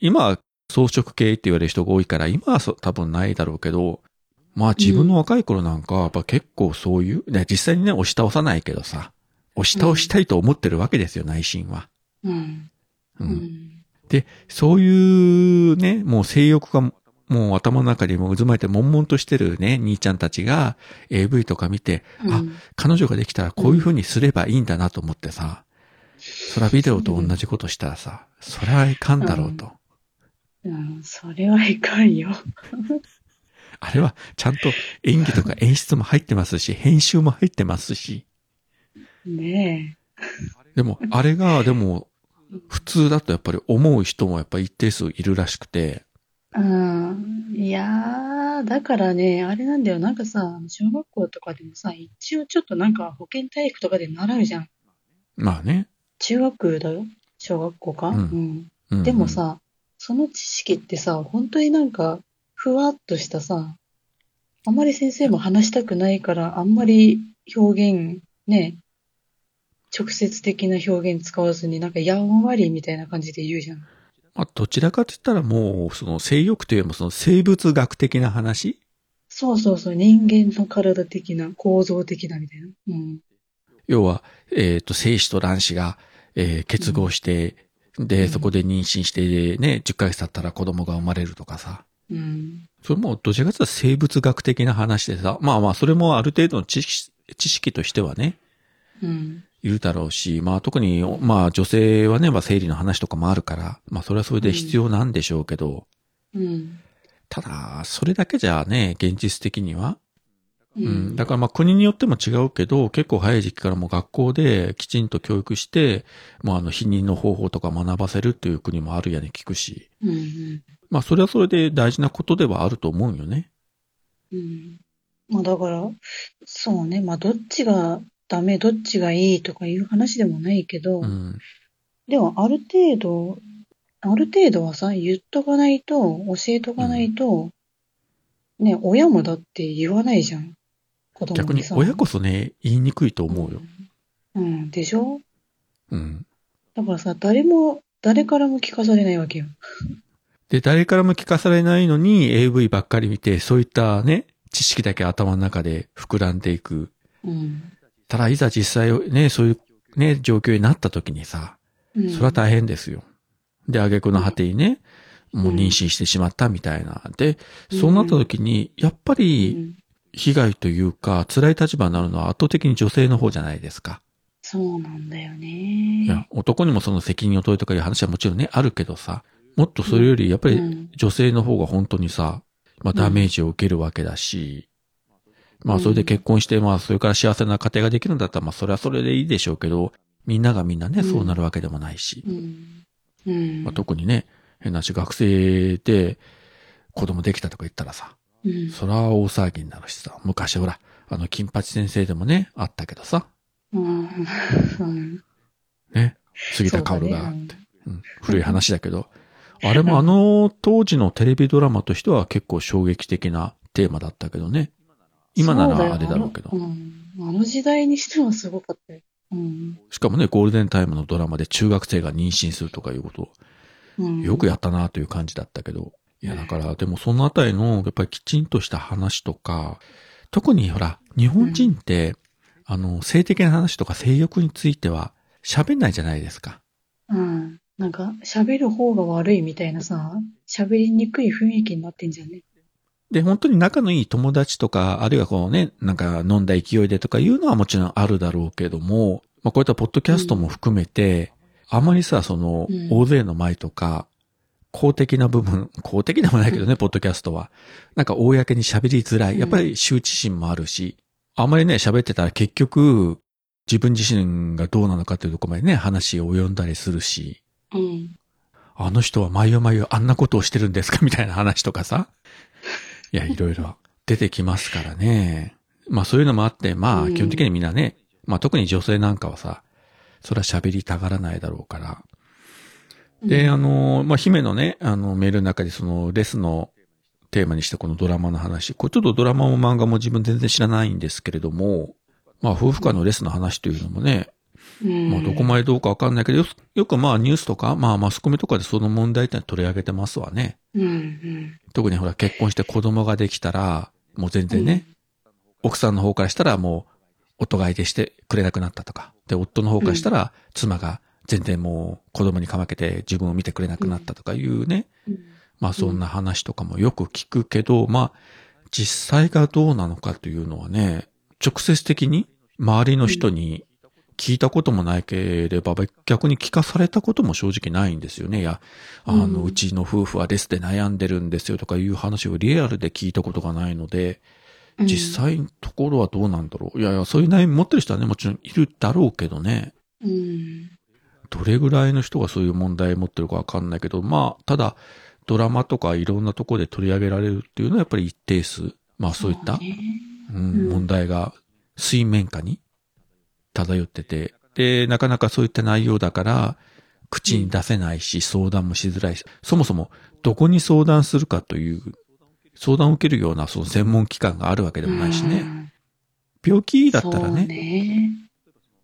今は装飾系って言われる人が多いから、今はそ多分ないだろうけど、まあ自分の若い頃なんかはやっぱ結構そういう、ね、実際にね押し倒さないけどさ、押し倒したいと思ってるわけですよ、内心は。うん。う。うんん。で、そういうね、もう性欲がもう頭の中にも渦巻いて悶々としてるね、兄ちゃんたちが AV とか見て、あ、彼女ができたらこういう風にすればいいんだなと思ってさ、そらビデオと同じことしたらさ、それはいかんだろうと。うん、それはいかんよ。あれはちゃんと演技とか演出も入ってますし、編集も入ってますし、ねでもあれがでも普通だとやっぱり思う人もやっぱり一定数いるらしくて、え。うん。いやー、だからね、あれなんだよ。なんかさ、小学校とかでもさ、一応ちょっとなんか保健体育とかで習うじゃん。まあね。中学だよ小学校か、うんうんうんでも、さ、その知識ってさ、本当になんか、ふわっとしたさ、あんまり先生も話したくないから、あんまり表現、ね、直接的な表現使わずに、なんかやんわりみたいな感じで言うじゃん。まあ、どちらかと言ったらもう、その性欲というよりもその生物学的な話？そうそうそう、人間の体的な、構造的なみたいな。うん。要は、えっ、と、精子と卵子が、えー結合して、で、うんそこで妊娠して、ね、10ヶ月経ったら子供が生まれるとかさ。うん。それもどちらかというと生物学的な話でさ、まあまあ、それもある程度の知識、知識としてはね、うん。いるだろうし、まあ特に、まあ女性はね、まあ生理の話とかもあるから、まあそれはそれで必要なんでしょうけど、うん。ただ、それだけじゃね、現実的には。ううん。だからまあ国によっても違うけど、結構早い時期からもう学校できちんと教育して、もうあの、避妊の方法とか学ばせるっていう国もあるやね聞くし。うん。うん。まあそれはそれで大事なことではあると思うよね。うん。まあだから、そうね。まあどっちがダメ、どっちがいいとかいう話でもないけど、うん。でもある程度、ある程度はさ、言っとかないと、教えとかないと、ね、親もだって言わないじゃん。子供。逆に親こそね、言いにくいと思うよ。うん、でしょ？うん。だからさ、誰も、誰からも聞かされないわけよ。で、誰からも聞かされないのに AV ばっかり見て、そういったね、知識だけ頭の中で膨らんでいく。うん。ただ、いざ実際ね、そういうね、状況になった時にさ、うん、それは大変ですよ。で、挙句の果てにね、もう妊娠してしまったみたいな。で、そうなった時に、やっぱうりん被害というか、辛い立場になるのは圧倒的に女性の方じゃないですか。そうなんだよいやね。、男にもその責任を取るとかいう話はもちろんね、あるけどさ、もっとそれよりやっぱりうん女性の方が本当にさ、まあダメージを受けるわけだし、まあそれで結婚して、まあそれから幸せな家庭ができるんだったら、まあそれはそれでいいでしょうけど、みんながみんなね、うんそうなるわけでもないし。まあ特にね、変な話、学生で子供できたとか言ったらさ、うん。そら大騒ぎになるしさ、昔ほら、あの、金八先生でもね、あったけどさ、うん。うん。ね、杉田薫が、そうだねうん、古い話だけど、あれもあの当時のテレビドラマとしては結構衝撃的なテーマだったけどね。今ならあれだろうけどあ。のうん。あの時代にしてはすごかったよ。うん。しかもね、ゴールデンタイムのドラマで中学生が妊娠するとかいうことうん、よくやったなという感じだったけど。いや、だから、でもそのあたりの、やっぱりきちんとした話とか、特にほら、日本人って、あの、性的な話とか性欲については喋んないじゃないですか。うん。なんか、喋る方が悪いみたいなさ、喋りにくい雰囲気になってんじゃんね。で、本当に仲のいい友達とか、あるいはこうね、なんか飲んだ勢いでとかいうのはもちろんあるだろうけども、まあこういったポッドキャストも含めて、あまりさ、そのうん、大勢の前とか、公的な部分、公的でもないけどね、ポッドキャストは。なんか公に喋りづらい。やっぱり羞恥心もあるし、あまりね、喋ってたら結局、自分自身がどうなのかというところまでね、話を及んだりするし、うん。あの人は毎夜毎夜あんなことをしてるんですか？みたいな話とかさ。いや、いろいろ出てきますからね。まあそういうのもあって、まあうん基本的にみんなね、まあ特に女性なんかはさ、それは喋りたがらないだろうから。で、あの、まあ姫のね、あのメールの中でそのレスのテーマにしたこのドラマの話。これちょっとドラマも漫画も自分全然知らないんですけれども、まあ夫婦間のレスの話というのもね、うん、まあ、どこまでどうかわかんないけど、よよくまあニュースとか、まあマスコミとかでその問題点取り上げてますわね。うん、うん。特にほら結婚して子供ができたら、もう全然ね、奥さんの方からしたらもう、夫が相手してくれなくなったとか。で、夫の方からしたら、妻が全然もう子供にかまけて自分を見てくれなくなったとかいうね。うんまあそんな話とかもよく聞くけど、まあ、実際がどうなのかというのはね、直接的に周りの人に聞いたこともないければ、逆に聞かされたことも正直ないんですよね。いや、あの、うちの夫婦はレスで悩んでるんですよとかいう話をリアルで聞いたことがないので、うん実際のところはどうなんだろう。いやいや、そういう悩み持ってる人はね、もちろんいるだろうけどね。うん。どれぐらいの人がそういう問題持ってるかわかんないけど、まあ、ただ、ドラマとかいろんなところで取り上げられるっていうのはやっぱり一定数、まあそういった、うん問題が水面下に漂ってて、で、なかなかそういった内容だから、口に出せないし、相談もしづらいし、そもそもどこに相談するかという、相談を受けるようなその専門機関があるわけでもないしね。うん。病気だったらね、ね。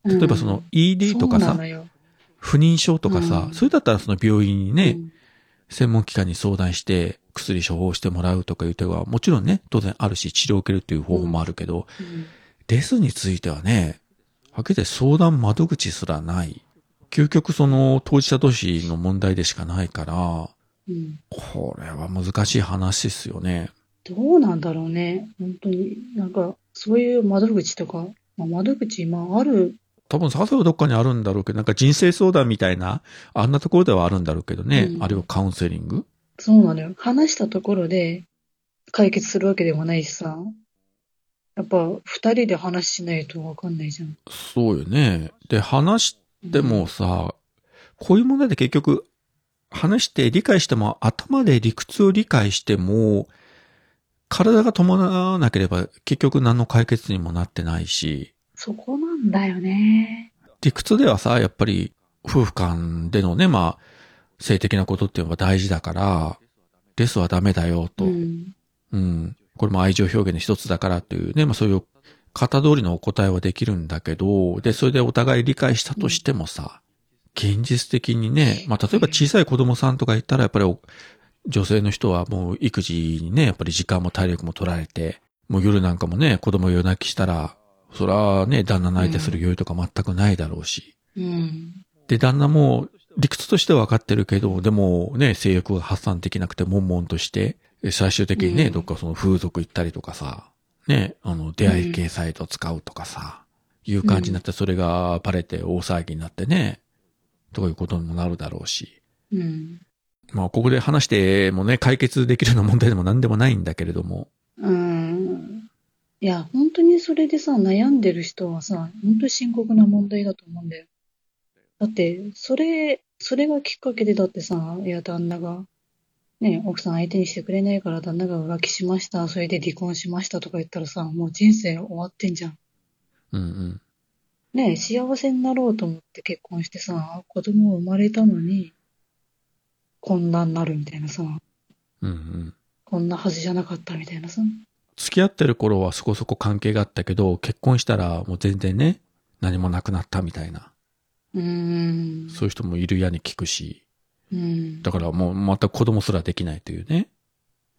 例えばその ED とかさ不妊症とかさ、うん。それだったらその病院にね、うん。専門機関に相談して薬処方してもらうとかいう手はもちろんね、当然あるし治療を受けるっていう方法もあるけど、うん。レスについてはね、はっきり言って相談窓口すらない。究極その当事者同士の問題でしかないから、うん。これは難しい話ですよね。どうなんだろうね。本当に。なんか、そういう窓口とか、まあ、窓口今ある、多分探せばどっかにあるんだろうけど、なんか人生相談みたいな、あんなところではあるんだろうけどね。うんあるいはカウンセリングそうなのよ。話したところで解決するわけでもないしさ。やっぱ、二人で話しないとわかんないじゃん。そうよね。で、話してもさ、こういう問題で結局、話して理解しても、頭で理屈を理解しても、体が伴わなければ結局何の解決にもなってないし、そこなんだよね。理屈ではさ、やっぱり夫婦間でのね、まあ、性的なことっていうのが大事だから、レスはダメだよと。うん。うん。これも愛情表現の一つだからっていうね、まあそういう型通りのお答えはできるんだけど、で、それでお互い理解したとしてもさ、現実的にね、まあ例えば小さい子供さんとか言ったらやっぱりお女性の人はもう育児にね、やっぱり時間も体力も取られて、もう夜なんかもね、子供夜泣きしたら、そらね、旦那泣いてする余裕とか全くないだろうし。うん。で、旦那も理屈としては分かってるけど、でもね、性欲が発散できなくて悶々として、え最終的にね、うんどっかその風俗行ったりとかさ、ね、あの、出会い系サイト使うとかさ、いう感じになって、それがバレて大騒ぎになってね、とかいうことにもなるだろうし。うん。まあ、ここで話してもね、解決できるような問題でも何でもないんだけれども。うん。いや、本当にそれでさ、悩んでる人はさ、本当に深刻な問題だと思うんだよ。だって、それ、それがきっかけでだってさ、いや、旦那が、ね、奥さん相手にしてくれないから旦那が浮気しました、それで離婚しましたとか言ったらさ、もう人生終わってんじゃん。うんうん。ね、幸せになろうと思って結婚してさ、子供生まれたのに、こんなになるみたいなさ、うんうん。こんなはずじゃなかったみたいなさ。付き合ってる頃はそこそこ関係があったけど、結婚したらもう全然ね、何もなくなったみたいな。うーん。そういう人もいるやに聞くし。うん。だからもうまた子供すらできないというね。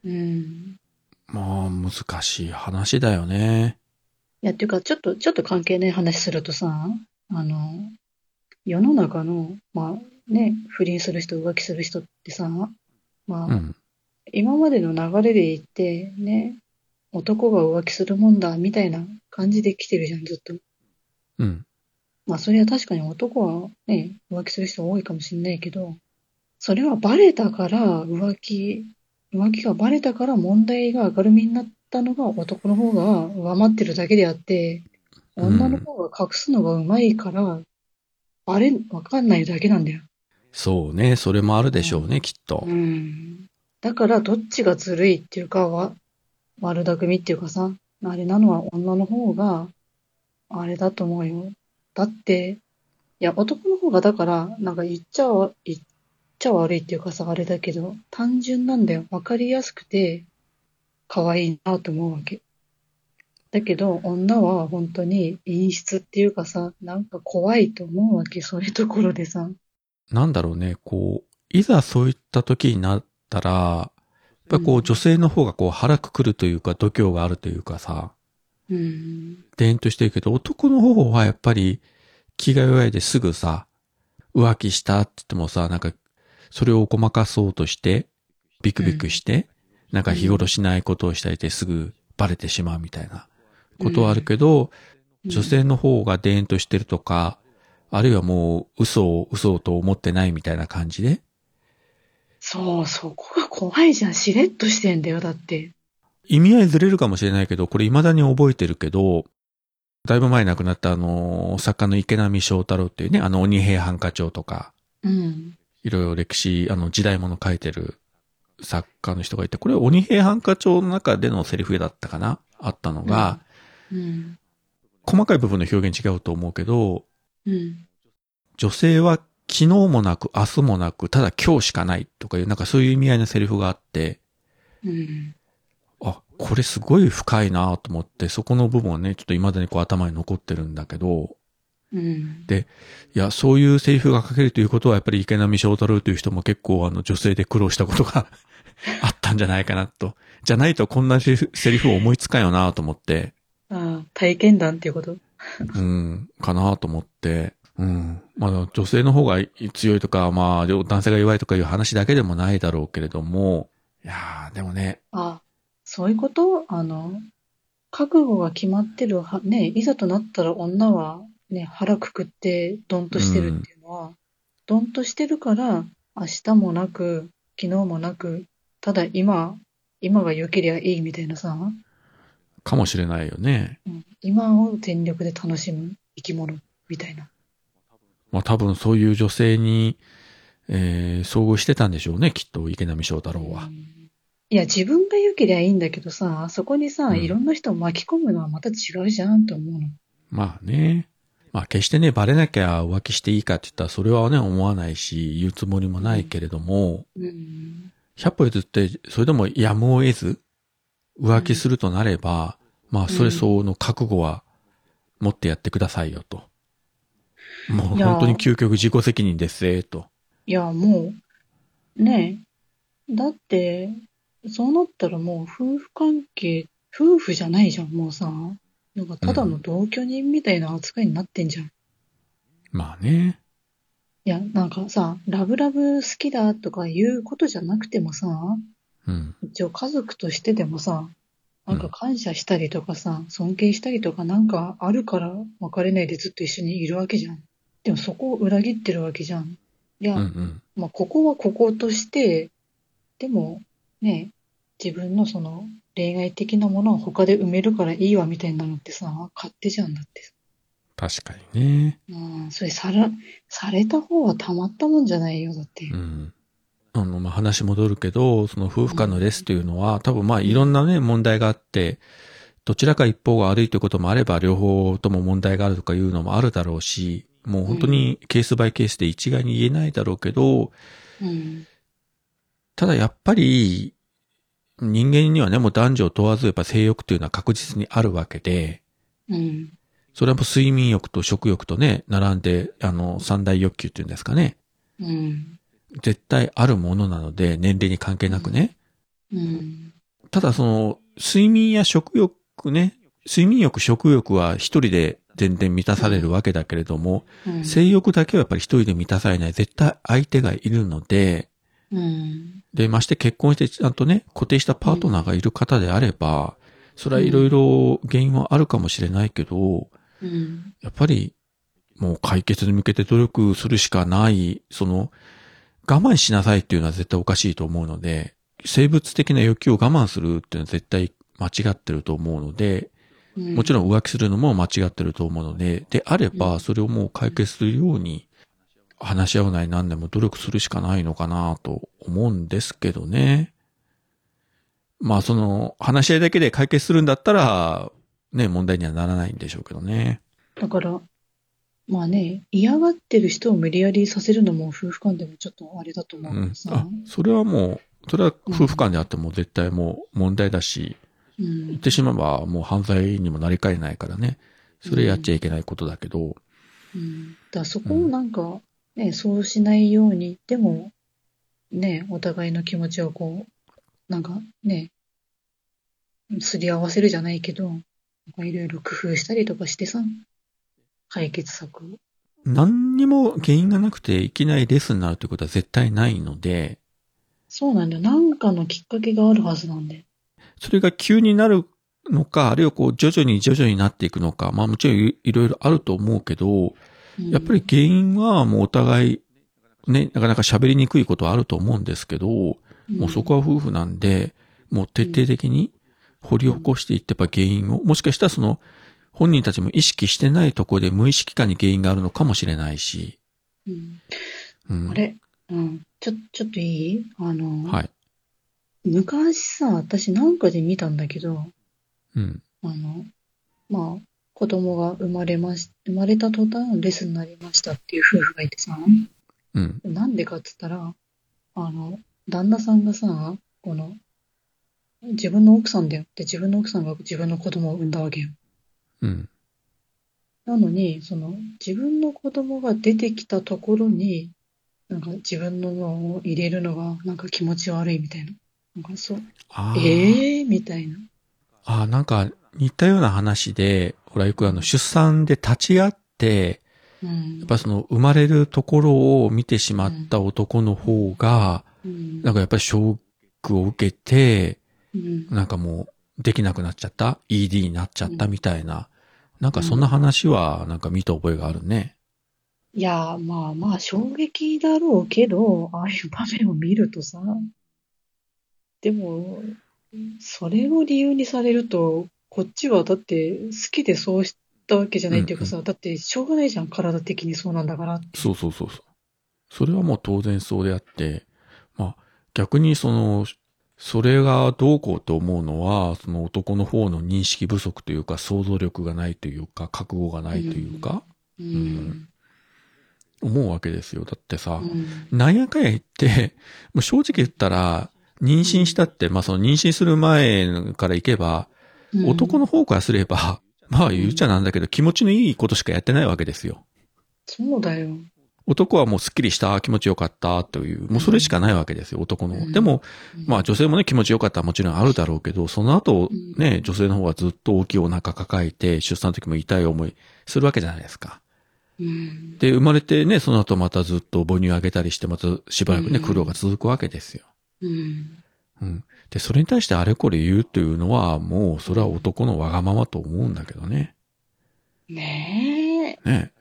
うん。まあ難しい話だよね。いや、っていうか、ちょっと、ちょっと関係ない話するとさ、あの、世の中の、まあね、不倫する人、浮気する人ってさ、まあ、うん。今までの流れで言って、ね、男が浮気するもんだ、みたいな感じで来てるじゃん、ずっと。うん。まあ、それは確かに男はね、浮気する人多いかもしれないけど、それはバレたから浮気、浮気がバレたから問題が明るみになったのが男の方が上回ってるだけであって、女の方が隠すのがうまいから、バレ、わかんないだけなんだよ。そうね。それもあるでしょうね、きっとう。ん。だから、どっちがずるいっていうか、わ、悪巧みっていうかさ、あれなのは女の方が、あれだと思うよ。だって、いや、男の方がだから、なんか言っちゃわ、言っちゃ悪いっていうかさ、あれだけど、単純なんだよ。わかりやすくて、可愛いなと思うわけ。だけど、女は本当に陰湿っていうかさ、なんか怖いと思うわけ、そういうところでさ。なんだろうね、こう、いざそういった時になったら、やっぱりこううん女性の方がこう腹くくるというか度胸があるというかさ、うん。でんとしてるけど、男の方はやっぱり気が弱いですぐさ、浮気したって言ってもさ、なんか、それをごまかそうとして、ビクビクして、なんか日頃しないことをしたりしてすぐバレてしまうみたいなことはあるけど、女性の方がでんとしてるとか、あるいはもう嘘を嘘と思ってないみたいな感じで、そう、そこが怖いじゃん。しれっとしてんだよ、だって。意味合いずれるかもしれないけど、これ未だに覚えてるけど、だいぶ前亡くなったあの、作家の池波正太郎っていうね、あの鬼平犯科帳とか、うん。いろいろ歴史、あの時代物書いてる作家の人がいて、これ鬼平犯科帳の中でのセリフだったかな？あったのが、うん。細かい部分の表現違うと思うけど、うん。女性は昨日もなく明日もなく、ただ今日しかないとかいう、なんかそういう意味合いのセリフがあって、うん。あ、これすごい深いなと思って、そこの部分はね、ちょっと未だにこう頭に残ってるんだけど、うん。いや、そういうセリフが書けるということは、やっぱり池波正太郎という人も結構あの女性で苦労したことが あったんじゃないかなと。じゃないとこんなセリフセリフを思いつかんよなと思って、ああ、体験談っていうこと？うん、かなと思って、うん。まあ女性の方が強いとか、まあ男性が弱いとかいう話だけでもないだろうけれども、いやー、でもね、あ、そういうこと？あの、覚悟が決まってるは、ね、いざとなったら女はね、腹くくってドンとしてるっていうのは、ドンとしてるから、明日もなく、昨日もなく、ただ今、今が良けりゃいいみたいなさ、かもしれないよね。うん今を全力で楽しむ生き物みたいな。まあ多分そういう女性に、えー、遭遇してたんでしょうね、きっと池波正太郎は。いや、自分が良けりゃいいんだけどさ、そこにさ、うんいろんな人を巻き込むのはまた違うじゃんと思うの。まあね。まあ決してね、バレなきゃ浮気していいかって言ったらそれはね、思わないし、言うつもりもないけれども、うん。100歩譲って、それでもやむを得ず、浮気するとなれば、まあそれ相応の覚悟は持ってやってくださいよと。もういや本当に究極自己責任ですぜ、と。いや、もう、ねえ。だって、そうなったらもう夫婦関係、夫婦じゃないじゃん、もうさ。なんかただの同居人みたいな扱いになってんじゃん。いまあね。や、なんかさ、ラブラブ好きだとかいうことじゃなくてもさ、うん。一応家族としてでもさ、なんか感謝したりとかさ、尊敬したりとかなんかあるから別れないでずっと一緒にいるわけじゃん。でもそこを裏切ってるわけじゃん。いや、うんうん。まあ、ここはこことして、でも、ね、自分のその恋愛的なものを他で埋めるからいいわみたいなのってさ、勝手じゃんだって。確かにね。うん、それさら、された方はたまったもんじゃないよ、だって。うん。あの、まあ、話戻るけど、その夫婦間のレスというのは、多分まあ、いろんなね、問題があって、どちらか一方が悪いということもあれば、両方とも問題があるとかいうのもあるだろうし、もう本当にケースバイケースで一概に言えないだろうけど、うん。ただやっぱり、人間にはね、もう男女を問わず、やっぱ性欲っていうのは確実にあるわけで、うん。それはもう睡眠欲と食欲とね、並んで、あの、三大欲求っていうんですかね。うん。絶対あるものなので、年齢に関係なくね。うん。ただその、睡眠や食欲ね、睡眠欲、食欲は一人で全然満たされるわけだけれども、うん。性欲だけはやっぱり一人で満たされない、絶対相手がいるので、うん。で、まして結婚してちゃんとね、固定したパートナーがいる方であれば、それはいろいろ原因はあるかもしれないけど、うん。やっぱり、もう解決に向けて努力するしかない、その、我慢しなさいっていうのは絶対おかしいと思うので、生物的な欲求を我慢するっていうのは絶対間違ってると思うので、もちろろん浮気するのも間違ってると思うので、であれば、うんそれをもう解決するように、話し合うなり何でも努力するしかないのかなと思うんですけどね。まあその、話し合いだけで解決するんだったら、ね、問題にはならないんでしょうけどね。だから、まあね、嫌がってる人を無理やりさせるのも夫婦間でもちょっとあれだと思ううんから。さ。あ、それはもう、それは夫婦間であっても絶対もう問題だし、うん言ってしまえばもう犯罪にもなりかねないからね。それやっちゃいけないことだけど、うん。だからそこをなんか、ね、そうしないように、でも、ね、お互いの気持ちをこう、なんかね、すり合わせるじゃないけど、いろいろ工夫したりとかしてさ、解決策を。何にも原因がなくていきなりレスになるということは絶対ないので、そうなんだよ。なんかのきっかけがあるはずなんだよ。それが急になるのか、あるいはこう徐々に徐々になっていくのか、まあもちろんいいろいろあると思うけど、うんやっぱり、原因はもうお互い、ね、なかなか喋りにくいことはあると思うんですけど、もうそこは夫婦なんで、もう徹底的に掘り起こしていってやっぱ原因を、もしかしたらその本人たちも意識してないところで無意識化に原因があるのかもしれないし、うんうん。あれ？うん。ちょ、ちょっといい？あの、はい。昔さ、私なんかで見たんだけど、うん。あの、まあ、子供が生まれまし、生まれた途端レスになりましたっていう夫婦がいてさ、うん。なんでかって言ったら、あの、旦那さんがさ、この、自分の奥さんだよって自分の奥さんが自分の子供を産んだわけよ。うん。なのに、その、自分の子供が出てきたところに、なんか自分ののを入れるのが、なんか気持ち悪いみたいな。なんかそう、ええー、みたいな。あー、なんか似たような話で、ほらよくあの出産で立ち会って、うんやっ。ぱその生まれるところを見てしまった男の方が、うんなんかやっぱりショックを受けて、うんなんかもうできなくなっちゃった ?ED になっちゃったみたいな。なんかそんな話はなんか見た覚えがあるね。いや、まあまあ、衝撃だろうけど、ああいう場面を見るとさ、でも、それを理由にされると、こっちはだって好きでそうしたわけじゃないっていうかさ、だってしょうがないじゃん、体的にそうなんだから。そうそうそうそう。それはもう当然そうであって、まあ逆にその、それがどうこうと思うのは、その男の方の認識不足というか、想像力がないというか、覚悟がないというか、うん。思うわけですよ。だってさ、うん。なんやかんや言って、もう正直言ったら、妊娠したって、まあその妊娠する前から行けば、男の方からすれば、まあ言うちゃなんだけど、気持ちのいいことしかやってないわけですよ。そうだよ。男はもうスッキリした、気持ちよかったという、もうそれしかないわけですよ、男の。うんでも、うんまあ女性もね、気持ちよかったはもちろんあるだろうけど、その後うんね、女性の方はずっと大きいお腹抱えて、出産の時も痛い思いするわけじゃないですか。うん。で、生まれてね、その後またずっと母乳あげたりして、またしばらくね、うん苦労が続くわけですよ。うん。うん。で、それに対してあれこれ言うというのは、もうそれは男のわがままと思うんだけどね。ねえ。ね。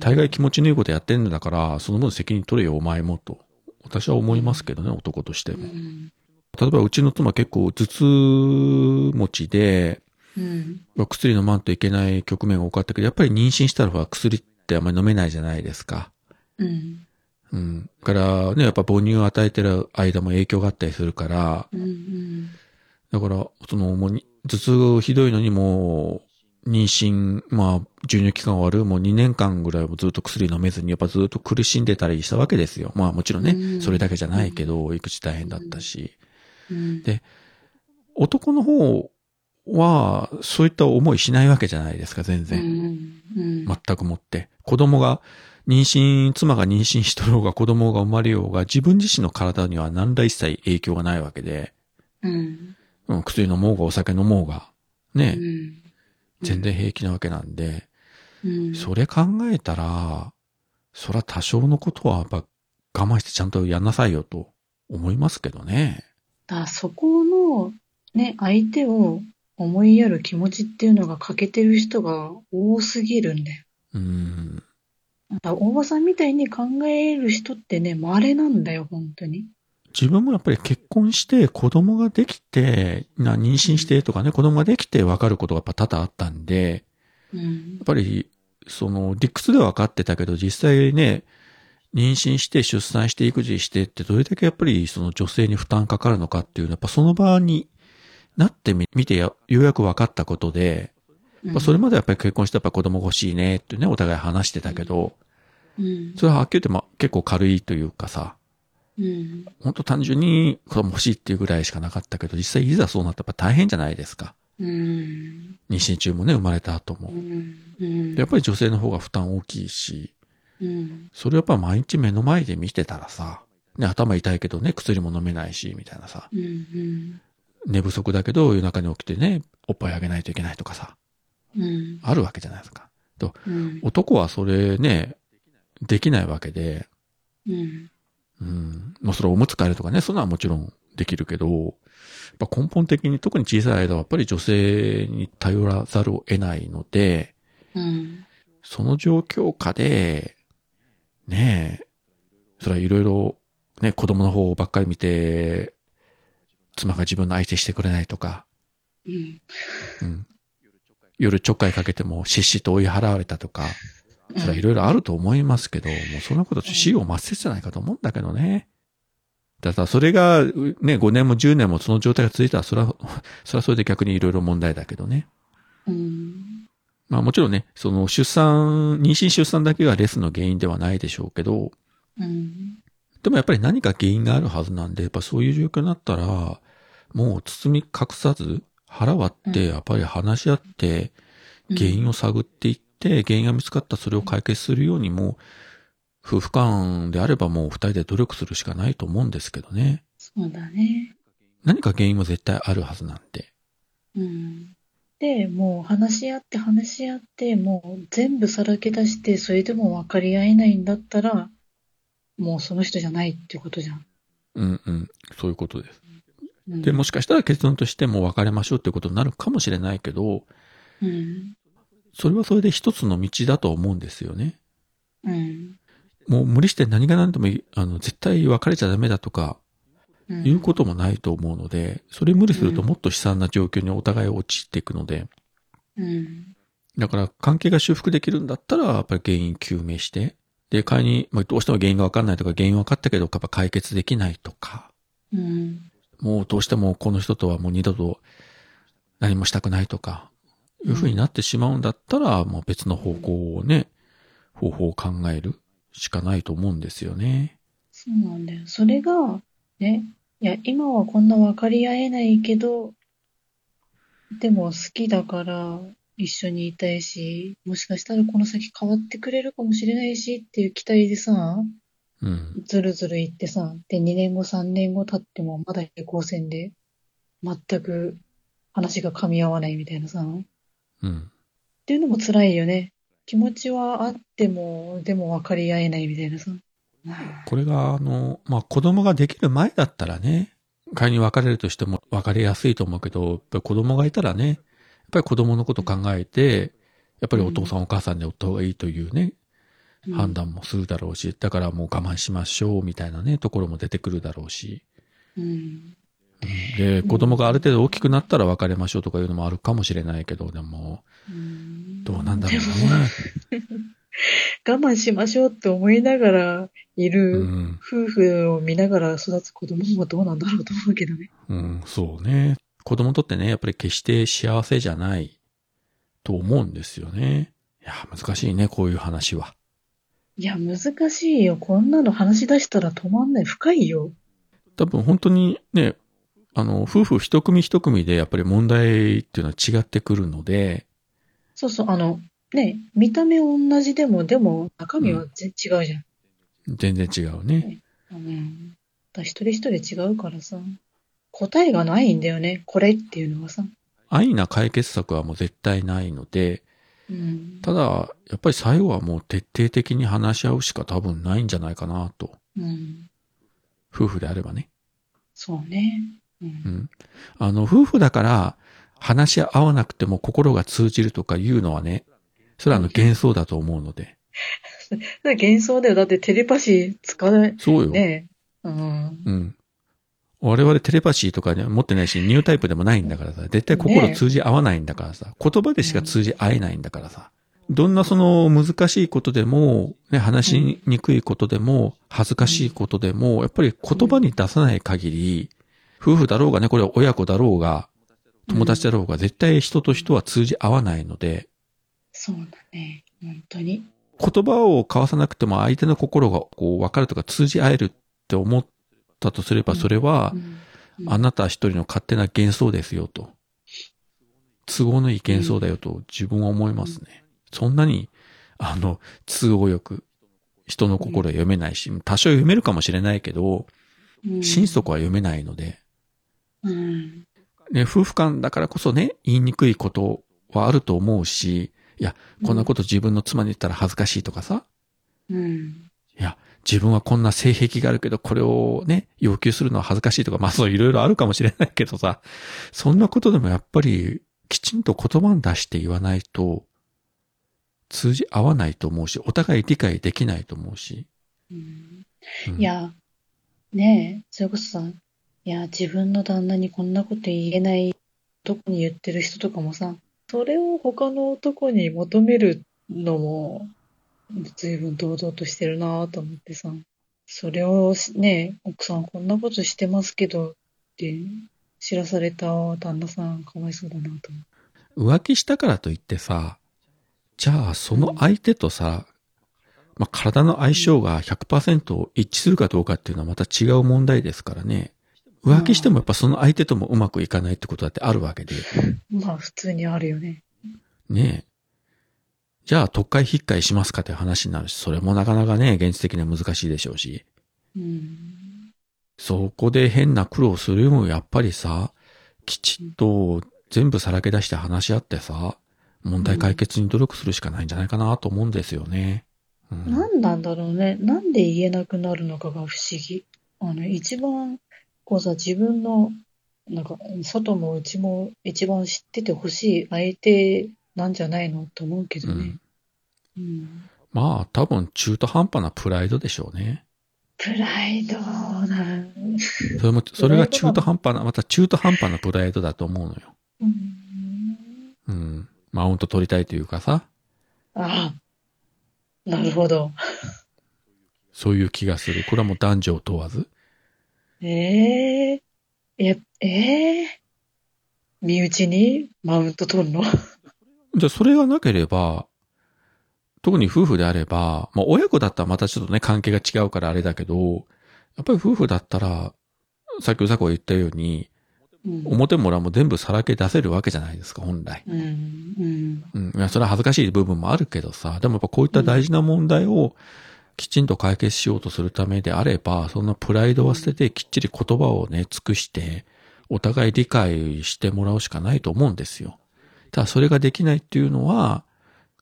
大概気持ちのいいことやってんだから、その分責任取れよ、お前もと。私は思いますけどね、男としても。うん。例えば、うちの妻結構頭痛持ちで、うん。薬飲まんといけない局面が多かったけど、やっぱり妊娠したら薬ってあんまり飲めないじゃないですか。うん。うん。だからね、やっぱ母乳を与えてる間も影響があったりするから、うん。だから、その、もうに、頭痛ひどいのにもう、妊娠、まあ、授乳期間終わる、もう2年間ぐらいもずっと薬飲めずに、やっぱずっと苦しんでたりしたわけですよ。まあもちろんね、うんそれだけじゃないけど、育児大変だったし。うん。で男の方は、そういった思いしないわけじゃないですか、全う然。ん。うん。全くもって。子供が、妊娠、妻が妊娠しとろうが子供が生まれようが、自分自身の体には何ら一切影響がないわけで、うん。うん、薬飲もうがお酒飲もうが、ね、うん。全然平気なわけなんで、うん。それ考えたら、そら多少のことはやっぱ我慢してちゃんとやんなさいよと思いますけどね。だそこの、ね、相手を思いやる気持ちっていうのが欠けてる人が多すぎるんだよ。うん。大場さんみたいに考える人ってね、稀なんだよ、本当に。自分もやっぱり結婚して子供ができて、な妊娠してとかね、子供ができて分かることがやっぱ多々あったんで、うんやっ。ぱり、その、理屈では分かってたけど、実際ね、妊娠して出産して育児してってどれだけやっぱりその女性に負担かかるのかっていうのは、やっぱその場になってみ見てやようやく分かったことで、やっぱそれまでやっぱり結婚してやっぱ子供欲しいねってね、お互い話してたけど、うん。それははっきり言ってまあ結構軽いというかさ、うん。本当単純に子供欲しいっていうぐらいしかなかったけど、実際いざそうなったら大変じゃないですか。うん。妊娠中もね、生まれた後もう。ん。やっぱり女性の方が負担大きいし、うん。それやっぱ毎日目の前で見てたらさ、ね、頭痛いけどね、薬も飲めないし、みたいなさ、うん。寝不足だけど夜中に起きてね、おっぱいあげないといけないとかさ、うん。あるわけじゃないですか。うん。男はそれね、できないわけで、うん。うん。まあそれおむつ替えるとかね、そんなのはもちろんできるけど、やっぱ根本的に特に小さい間はやっぱり女性に頼らざるを得ないので、うん。その状況下で、ねえ、それはいろいろ、ね、子供の方ばっかり見て、妻が自分の相手してくれないとか、うん。うん。夜ちょっかいかけても、しっしと追い払われたとか、それはいろいろあると思いますけど、もうそんなこと死を抹殺じゃないかと思うんだけどね。だからそれが、うね、5年も10年もその状態が続いたら、それは、それはそれで逆にいろいろ問題だけどね。うん。まあもちろんね、その出産、妊娠出産だけがレスの原因ではないでしょうけど、うん。でもやっぱり何か原因があるはずなんで、やっぱそういう状況になったら、もう包み隠さず、腹割って、やっぱり話し合って、原因を探っていっして、原因が見つかったらそれを解決するようにも、夫婦間であればもう二人で努力するしかないと思うんですけどね。そうだね。何か原因は絶対あるはずなんで。うん。で、もう話し合って話し合って、もう全部さらけ出して、それでも分かり合えないんだったら、もうその人じゃないってことじゃん。うんうん。そういうことです。うん、で、もしかしたら結論としても別れましょうってことになるかもしれないけど、うん。それはそれで一つの道だと思うんですよね。うん。もう無理して何が何でもいいあの、絶対別れちゃダメだとか、うん。いうこともないと思うので、それ無理するともっと悲惨な状況にお互い陥っていくので、うん。だから関係が修復できるんだったら、やっぱり原因究明して、で、仮に、まあ、どうしても原因がわかんないとか、原因分かったけど、やっぱ解決できないとか、うん。もうどうしてもこの人とはもう二度と何もしたくないとか、いうふうになってしまうんだったら、もう別の方向をね、方法を考えるしかないと思うんですよね。そうなんだよ。それが、ね、いや、今はこんな分かり合えないけど、でも好きだから一緒にいたいし、もしかしたらこの先変わってくれるかもしれないしっていう期待でさ、うん。ずるずる言ってさ、で、2年後、3年後経ってもまだ平行線で、全く話が噛み合わないみたいなさ、っうん。ていうのも辛いよね。気持ちはあっても、でも分かり合えないみたいなさ。これが、あの、まあ、子供ができる前だったらね、仮に別れるとしても別れやすいと思うけど、やっぱり子供がいたらね、やっぱり子供のこと考えて、やっぱりお父さんお母さんでおった方がいいというね、うん判断もするだろうし、だからもう我慢しましょうみたいなね、ところも出てくるだろうし。うん。で、子供がある程度大きくなったら別れましょうとかいうのもあるかもしれないけど、でも、うんどうなんだろうね。我慢しましょうって思いながらいうるん。夫婦を見ながら育つ子供もどうなんだろうと思うけどね。うん、そうね。子供にとってね、やっぱり決して幸せじゃないと思うんですよね。いや、難しいね、こういう話は。いや、難しいよ。こんなの話し出したら止まんない。深いよ。多分本当にね、あの、夫婦一組一組でやっぱり問題っていうのは違ってくるので、そうそう、あの、ね、見た目同じでも、でも中身は全然違うじゃん。全然違うね。うん。だ一人一人違うからさ。答えがないんだよね。これっていうのはさ。安易な解決策はもう絶対ないので、うん。ただ、やっぱり最後はもう徹底的に話し合うしか多分ないんじゃないかなと。うん。夫婦であればね。そうね。う。うんん。あの、夫婦だから話し合わなくても心が通じるとかいうのはね、それはあの幻想だと思うので。幻想だよ。だってテレパシー使わない。そうよ。ねえ。うん。うん。我々テレパシーとかね、持ってないし、ニュータイプでもないんだからさ、絶対心通じ合わないんだからさ、言葉でしか通じ合えないんだからさ、どんなその難しいことでも、ね、話しにくいことでも、恥ずかしいことでも、やっぱり言葉に出さない限り、夫婦だろうがね、これは親子だろうが、友達だろうが、絶対人と人は通じ合わないので、そうだね。本当に。言葉を交わさなくても相手の心がこう分かるとか通じ合えるって思ったとすれば、それはう、ん。あなた一人の勝手な幻想ですよと。都合のいい幻想だよと自分は思いますね。そんなに、あの、都合よく人の心は読めないし、多少読めるかもしれないけど、うん。心底は読めないので、うん。ね、夫婦間だからこそね、言いにくいことはあると思うし、いや、こんなこと自分の妻に言ったら恥ずかしいとかさ、うん。いや、自分はこんな性癖があるけど、これをね、要求するのは恥ずかしいとか、まあそういろいろあるかもしれないけどさ、そんなことでもやっぱり、きちんと言葉に出して言わないと、通じ合わないと思うし、お互い理解できないと思うし。うんうんい、や、ねえ、それこそさ、いや、自分の旦那にこんなこと言えない男に言ってる人とかもさ、それを他の男に求めるのも、随分堂々としてるなぁと思ってさ、それをね、奥さんこんなことしてますけどって知らされた旦那さんかわいそうだなと浮気したからといってさ、じゃあその相手とさ、まあ、体の相性が100%一致するかどうかっていうのはまた違う問題ですからね。浮気してもやっぱその相手ともうまくいかないってことだってあるわけで。う。まあ普通にあるよね。ねじゃあ特会引っかいしますかって話になるし、それもなかなかね、現実的には難しいでしょうし。うん。そこで変な苦労するよりもやっぱりさ、きちっと全部さらけ出して話し合ってさ、問題解決に努力するしかないんじゃないかなと思うんですよね。うん何なんだろうね。なんで言えなくなるのかが不思議。あの、一番、こうさ、自分の、なんか、外も内も一番知っててほしい相手なんじゃないのと思うけどね。うん。まあ多分中途半端なプライドでしょうね。プライドな、それも、それが中途半端な、また中途半端なプライドだと思うのよ。うん。うん。マウント取りたいというかさ、ああ。なるほど。そういう気がする。これはもう男女を問わず。えええ、ええ身内にマウント取るの？じゃあそれがなければ、特に夫婦であれば、まあ親子だったらまたちょっとね関係が違うからあれだけど、やっぱり夫婦だったら、さっきうさこが言ったように、うん。表も裏も全部さらけ出せるわけじゃないですか、本来。うん。うん。うん。いや、それは恥ずかしい部分もあるけどさ、でもやっぱこういった大事な問題をきちんと解決しようとするためであれば、そんなプライドは捨ててきっちり言葉をね、尽くして、お互い理解してもらうしかないと思うんですよ。ただそれができないっていうのは、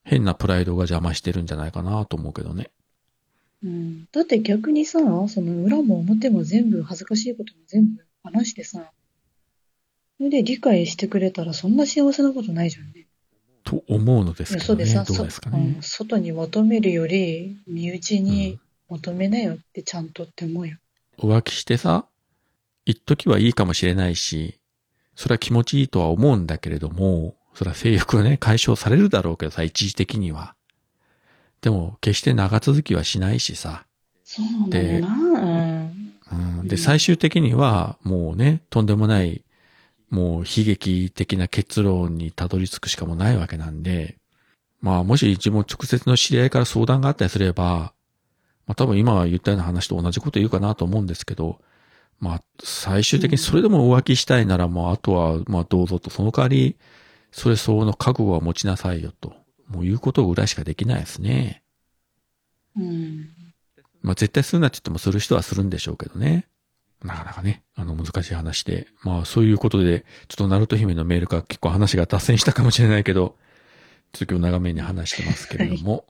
変なプライドが邪魔してるんじゃないかなと思うけどね。うん。だって逆にさ、その裏も表も全部恥ずかしいことも全部話してさ、それで理解してくれたらそんな幸せなことないじゃんね。と思うのですけどね。そうですかねうん。外に求めるより身内に求めなよってちゃんとって思うよ。浮気してさ、一時はいいかもしれないし、それは気持ちいいとは思うんだけれども、それは性欲がね、解消されるだろうけどさ、一時的には。でも、決して長続きはしないしさ。そうなんだよな。うん。うん、で、うん最終的には、もうね、とんでもない、もう悲劇的な結論にたどり着くしかもないわけなんで、まあ、もし自分直接の知り合いから相談があったりすれば、まあ多分今言ったような話と同じこと言うかなと思うんですけど、まあ、最終的にそれでも浮気したいならもう、あとは、まあどうぞと、その代わり、それ相応の覚悟は持ちなさいよと、もう言うことぐらいしかできないですね。うん。まあ絶対するなって言ってもする人はするんでしょうけどね。なかなかね、あの難しい話で。まあそういうことで、ちょっとナルト姫のメールが結構話が脱線したかもしれないけど、ちょっと今日長めに話してますけれども、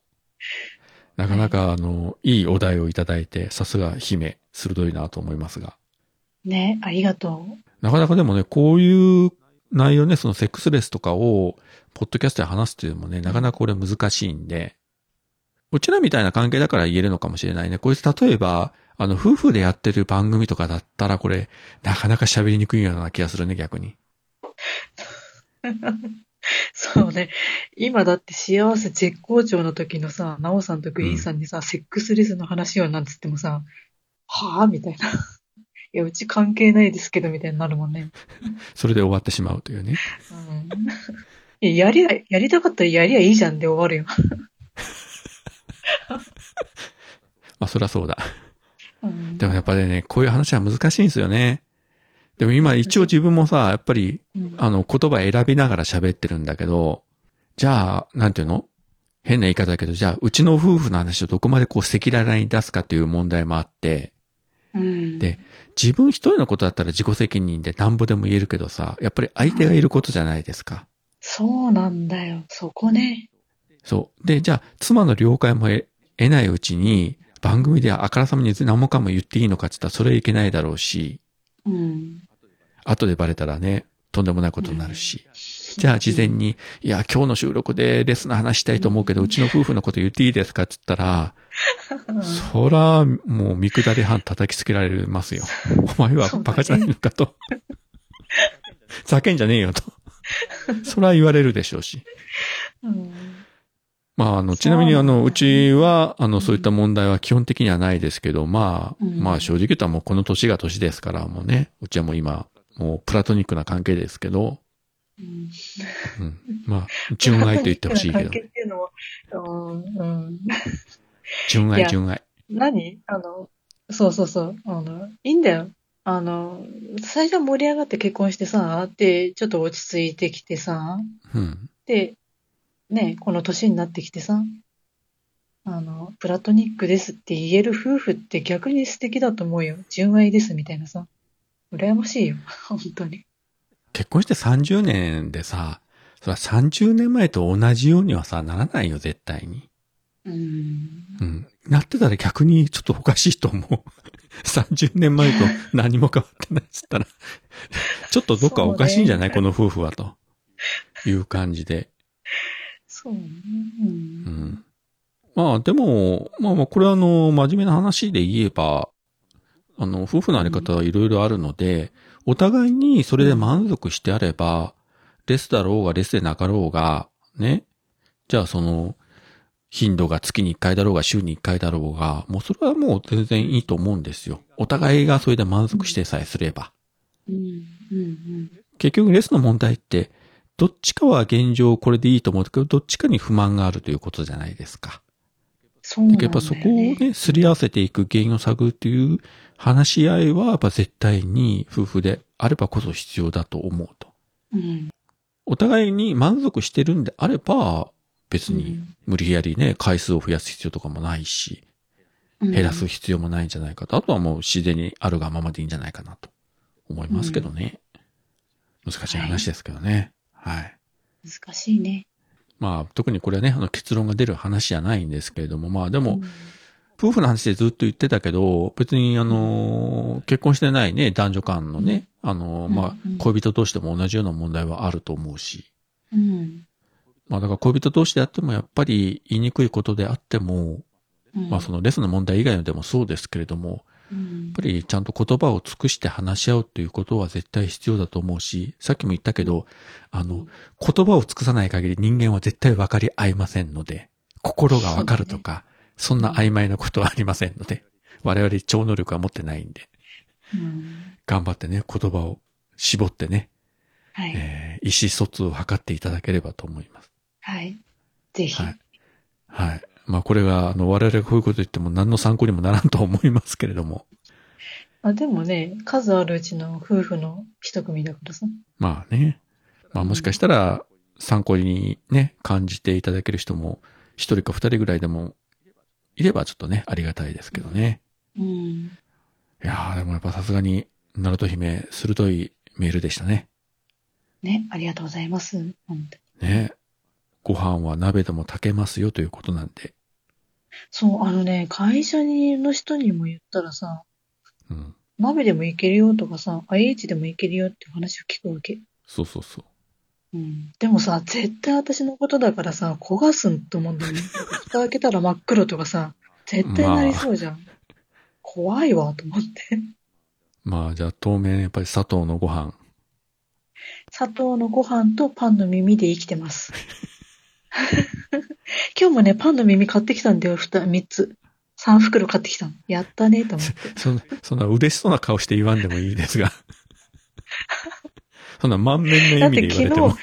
なかなかあの、いいお題をいただいて、さすが姫、鋭いなと思いますが。ね、ありがとう。なかなかでもね、こういう内容ね、そのセックスレスとかを、ポッドキャストで話すっていうのもね、なかなかこれ難しいんで、うちらみたいな関係だから言えるのかもしれないね。こいつ例えば、あの、夫婦でやってる番組とかだったら、これ、なかなか喋りにくいような気がするね、逆に。そうね。今だって幸せ絶好調の時のさ、ナオさんとグリーンさんにさ、セックスレスの話をなんつってもさ、はぁみたいな。いや、うち関係ないですけど、みたいになるもんね。それで終わってしまうというね。うん。いややりゃ、やりたかったらやりゃいいじゃんで終わるよ。まあ、そりゃそうだ。うんでもやっぱりね、こういう話は難しいんですよね。でも今一応自分もさ、やっぱり、うんあの、言葉選びながら喋ってるんだけど、じゃあ、なんていうの？変な言い方だけど、じゃあ、うちの夫婦の話をどこまでこう赤裸々に出すかっていう問題もあって、うん。で自分一人のことだったら自己責任でなんぼでも言えるけどさ、やっぱり相手がいることじゃないですか。そうなんだよ。そこね。そう。で、じゃあ、妻の了解も得得ないうちに、番組であからさまに何もかも言っていいのかって言ったらそれはいけないだろうし、うん。後でバレたらね、とんでもないことになるし。じゃあ事前に、いや、今日の収録でレスの話したいと思うけど、うちの夫婦のこと言っていいですかって言ったら、そら、もう見下り半叩きつけられますよ。お前はバカじゃないのかと。ざけ んじゃねえよと。そら言われるでしょうし。うん。まあ、あの、ちなみにあの、うちは、あの、そういった問題は基本的にはないですけど、まあ、うんまあ正直言ったらもうこの年が年ですから、もうね、うちはもう今、もうプラトニックな関係ですけど、うんうん。まあ、純愛と言ってほしいけど。純愛純愛。何？あの、そうそうそう。あの、いいんだよ。あの、最初は盛り上がって結婚してさ、で、ちょっと落ち着いてきてさ、うん。で、ね、この年になってきてさ、あの、プラトニックですって言える夫婦って逆に素敵だと思うよ。純愛ですみたいなさ。羨ましいよ。本当に。結婚して30年でさ、それは30年前と同じようにはさ、ならないよ、絶対に。うん。うん。なってたら逆にちょっとおかしいと思う。30年前と何も変わってないっつったら、ちょっとどっかおかしいんじゃない、この夫婦はと。いう感じで。そうね。う。うんん。まあでも、まあまあこれはあの、真面目な話で言えば、あの、夫婦のあり方はいろいろあるので、お互いにそれで満足してあれば、レスだろうがレスでなかろうが、ね。じゃあその、頻度が月に1回だろうが週に1回だろうが、もうそれはもう全然いいと思うんですよ。お互いがそれで満足してさえすれば。うん。うん。結局レスの問題って、どっちかは現状これでいいと思うけど、どっちかに不満があるということじゃないですか。そうなんだよ、ね。やっぱそこをね、すり合わせていく原因を探るっていう話し合いは、やっぱ絶対に夫婦であればこそ必要だと思うと。うん。お互いに満足してるんであれば、別にうん無理やりね、回数を増やす必要とかもないし、うん減らす必要もないんじゃないかと。あとはもう自然にあるがままでいいんじゃないかなと思いますけどね。難しい話ですけどね。はい。難しいね。まあ、特にこれはね、あの結論が出る話じゃないんですけれども、まあでも、うん夫婦の話でずっと言ってたけど、別にあの、結婚してないね、男女間のね、あの、まあ恋人同士でも同じような問題はあると思うし、うん。まあだから恋人同士であってもやっぱり言いにくいことであっても、うんまあそのレスの問題以外のでもそうですけれども、やっうんぱりちゃんと言葉を尽くして話し合うということは絶対必要だと思うし、さっきも言ったけど、あの、言葉を尽くさない限り人間は絶対分かり合いませんので、心が分かるとか、そんな曖昧なことはありませんので、我々超能力は持ってないんで、うん頑張ってね、言葉を絞ってね、はい。えー意思疎通を図っていただければと思います。はい。ぜひ。はい。はい。まあこれが、あの、我々がこういうこと言っても何の参考にもならんと思いますけれども、あでもね、数あるうちの夫婦の一組だからさ。まあね。まあもしかしたら参考にね、感じていただける人も一人か二人ぐらいでもいればちょっとね、ありがたいですけどね。うん。いやーでもやっぱさすがに、ナルト姫、鋭いメールでしたね。ね、ありがとうございます。本当にね。ご飯は鍋でも炊けますよということなんで。そう、あのね、会社にの人にも言ったらさ、うん。鍋でもいけるよとかさ、IH でもいけるよって話を聞くわけ。そうそうそう。うん。でもさ、絶対私のことだからさ、焦がすんと思うんだよね。蓋開けたら真っ黒とかさ、絶対なりそうじゃん。怖いわ、と思って。まあじゃあ当面やっぱり砂糖のご飯。砂糖のご飯とパンの耳で生きてます。今日もね、パンの耳買ってきたんだよ、二、三つ。三袋買ってきたの。やったね、と思って。そんな、そんな嬉しそうな顔して言わんでもいいですが。そんな満面の意味で言われてもだっ。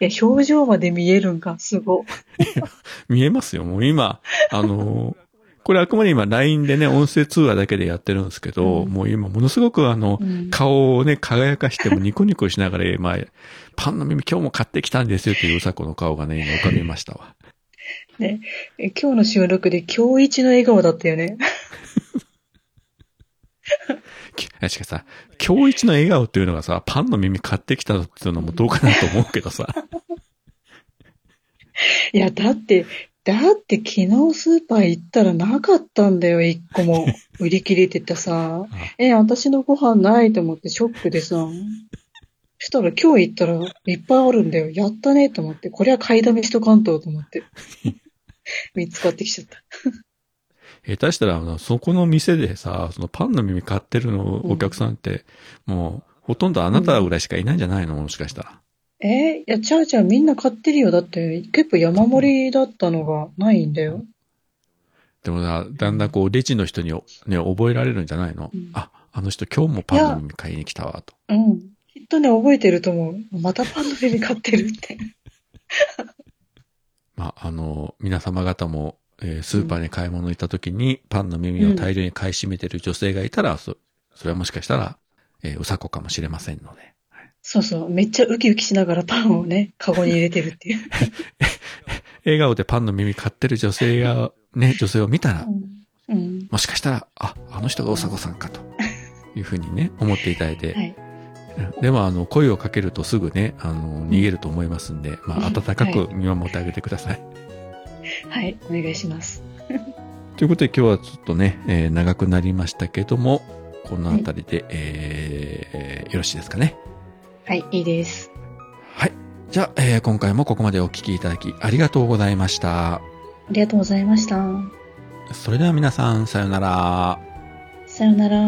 いや、表情まで見えるんか、すご。見えますよ。もう今、あのーこれあくまで今 LINE でね、音声通話だけでやってるんですけど、うんもう今ものすごくあの、うん顔をね、輝かしてもニコニコしながら、まあ、パンの耳今日も買ってきたんですよといううさこの顔がね、今浮かびましたわ。え今日の収録で今日一の笑顔だったよね。きしかしさ、今日一の笑顔っていうのがさ、パンの耳買ってきたっていうのもどうかなと思うけどさ。いや、だって、だって昨日スーパー行ったらなかったんだよ、一個も。売り切れててさ。え、私のご飯ないと思ってショックでさ。そしたら今日行ったらいっぱいあるんだよ。やったねと思って。これは買いだめしとかんとと思って。見つかってきちゃった。下手したら、あの、そこの店でさ、そのパンの耳買ってるのお客さんって、もう、ほとんどあなたぐらいしかいないんじゃないの？もしかしたら。えいや、ちゃうちゃうみんな買ってるよ。だって結構山盛りだったのがないんだよ。でもな、だんだんこう、レジの人にね、覚えられるんじゃないの、うんあ、あの人今日もパンの耳買いに来たわ、と。うん。きっとね、覚えてると思う。またパンの耳買ってるって。まあ、あの、皆様方も、えースーパーに買い物行った時に、パンの耳を大量に買い占めてる女性がいたら、そそれはもしかしたら、えーうさこかもしれませんので。そうそう。めっちゃウキウキしながらパンをね、カゴに入れてるっていう。笑顔でパンの耳買ってる女性や、ね、女性を見たら、うん。うん。もしかしたら、あ、あの人がおさこさんかというふうにね、思っていただいて。はい。うんでも、あの、声をかけるとすぐね、あの、逃げると思いますんで、まあ、温かく見守ってあげてください。はい。お願いします。ということで今日はちょっとね、えー長くなりましたけども、このあたりで、えーよろしいですかね。はい、いいです。はい。じゃあ、えー、今回もここまでお聞きいただきありがとうございました。ありがとうございました。それでは皆さん、さよなら。さよなら。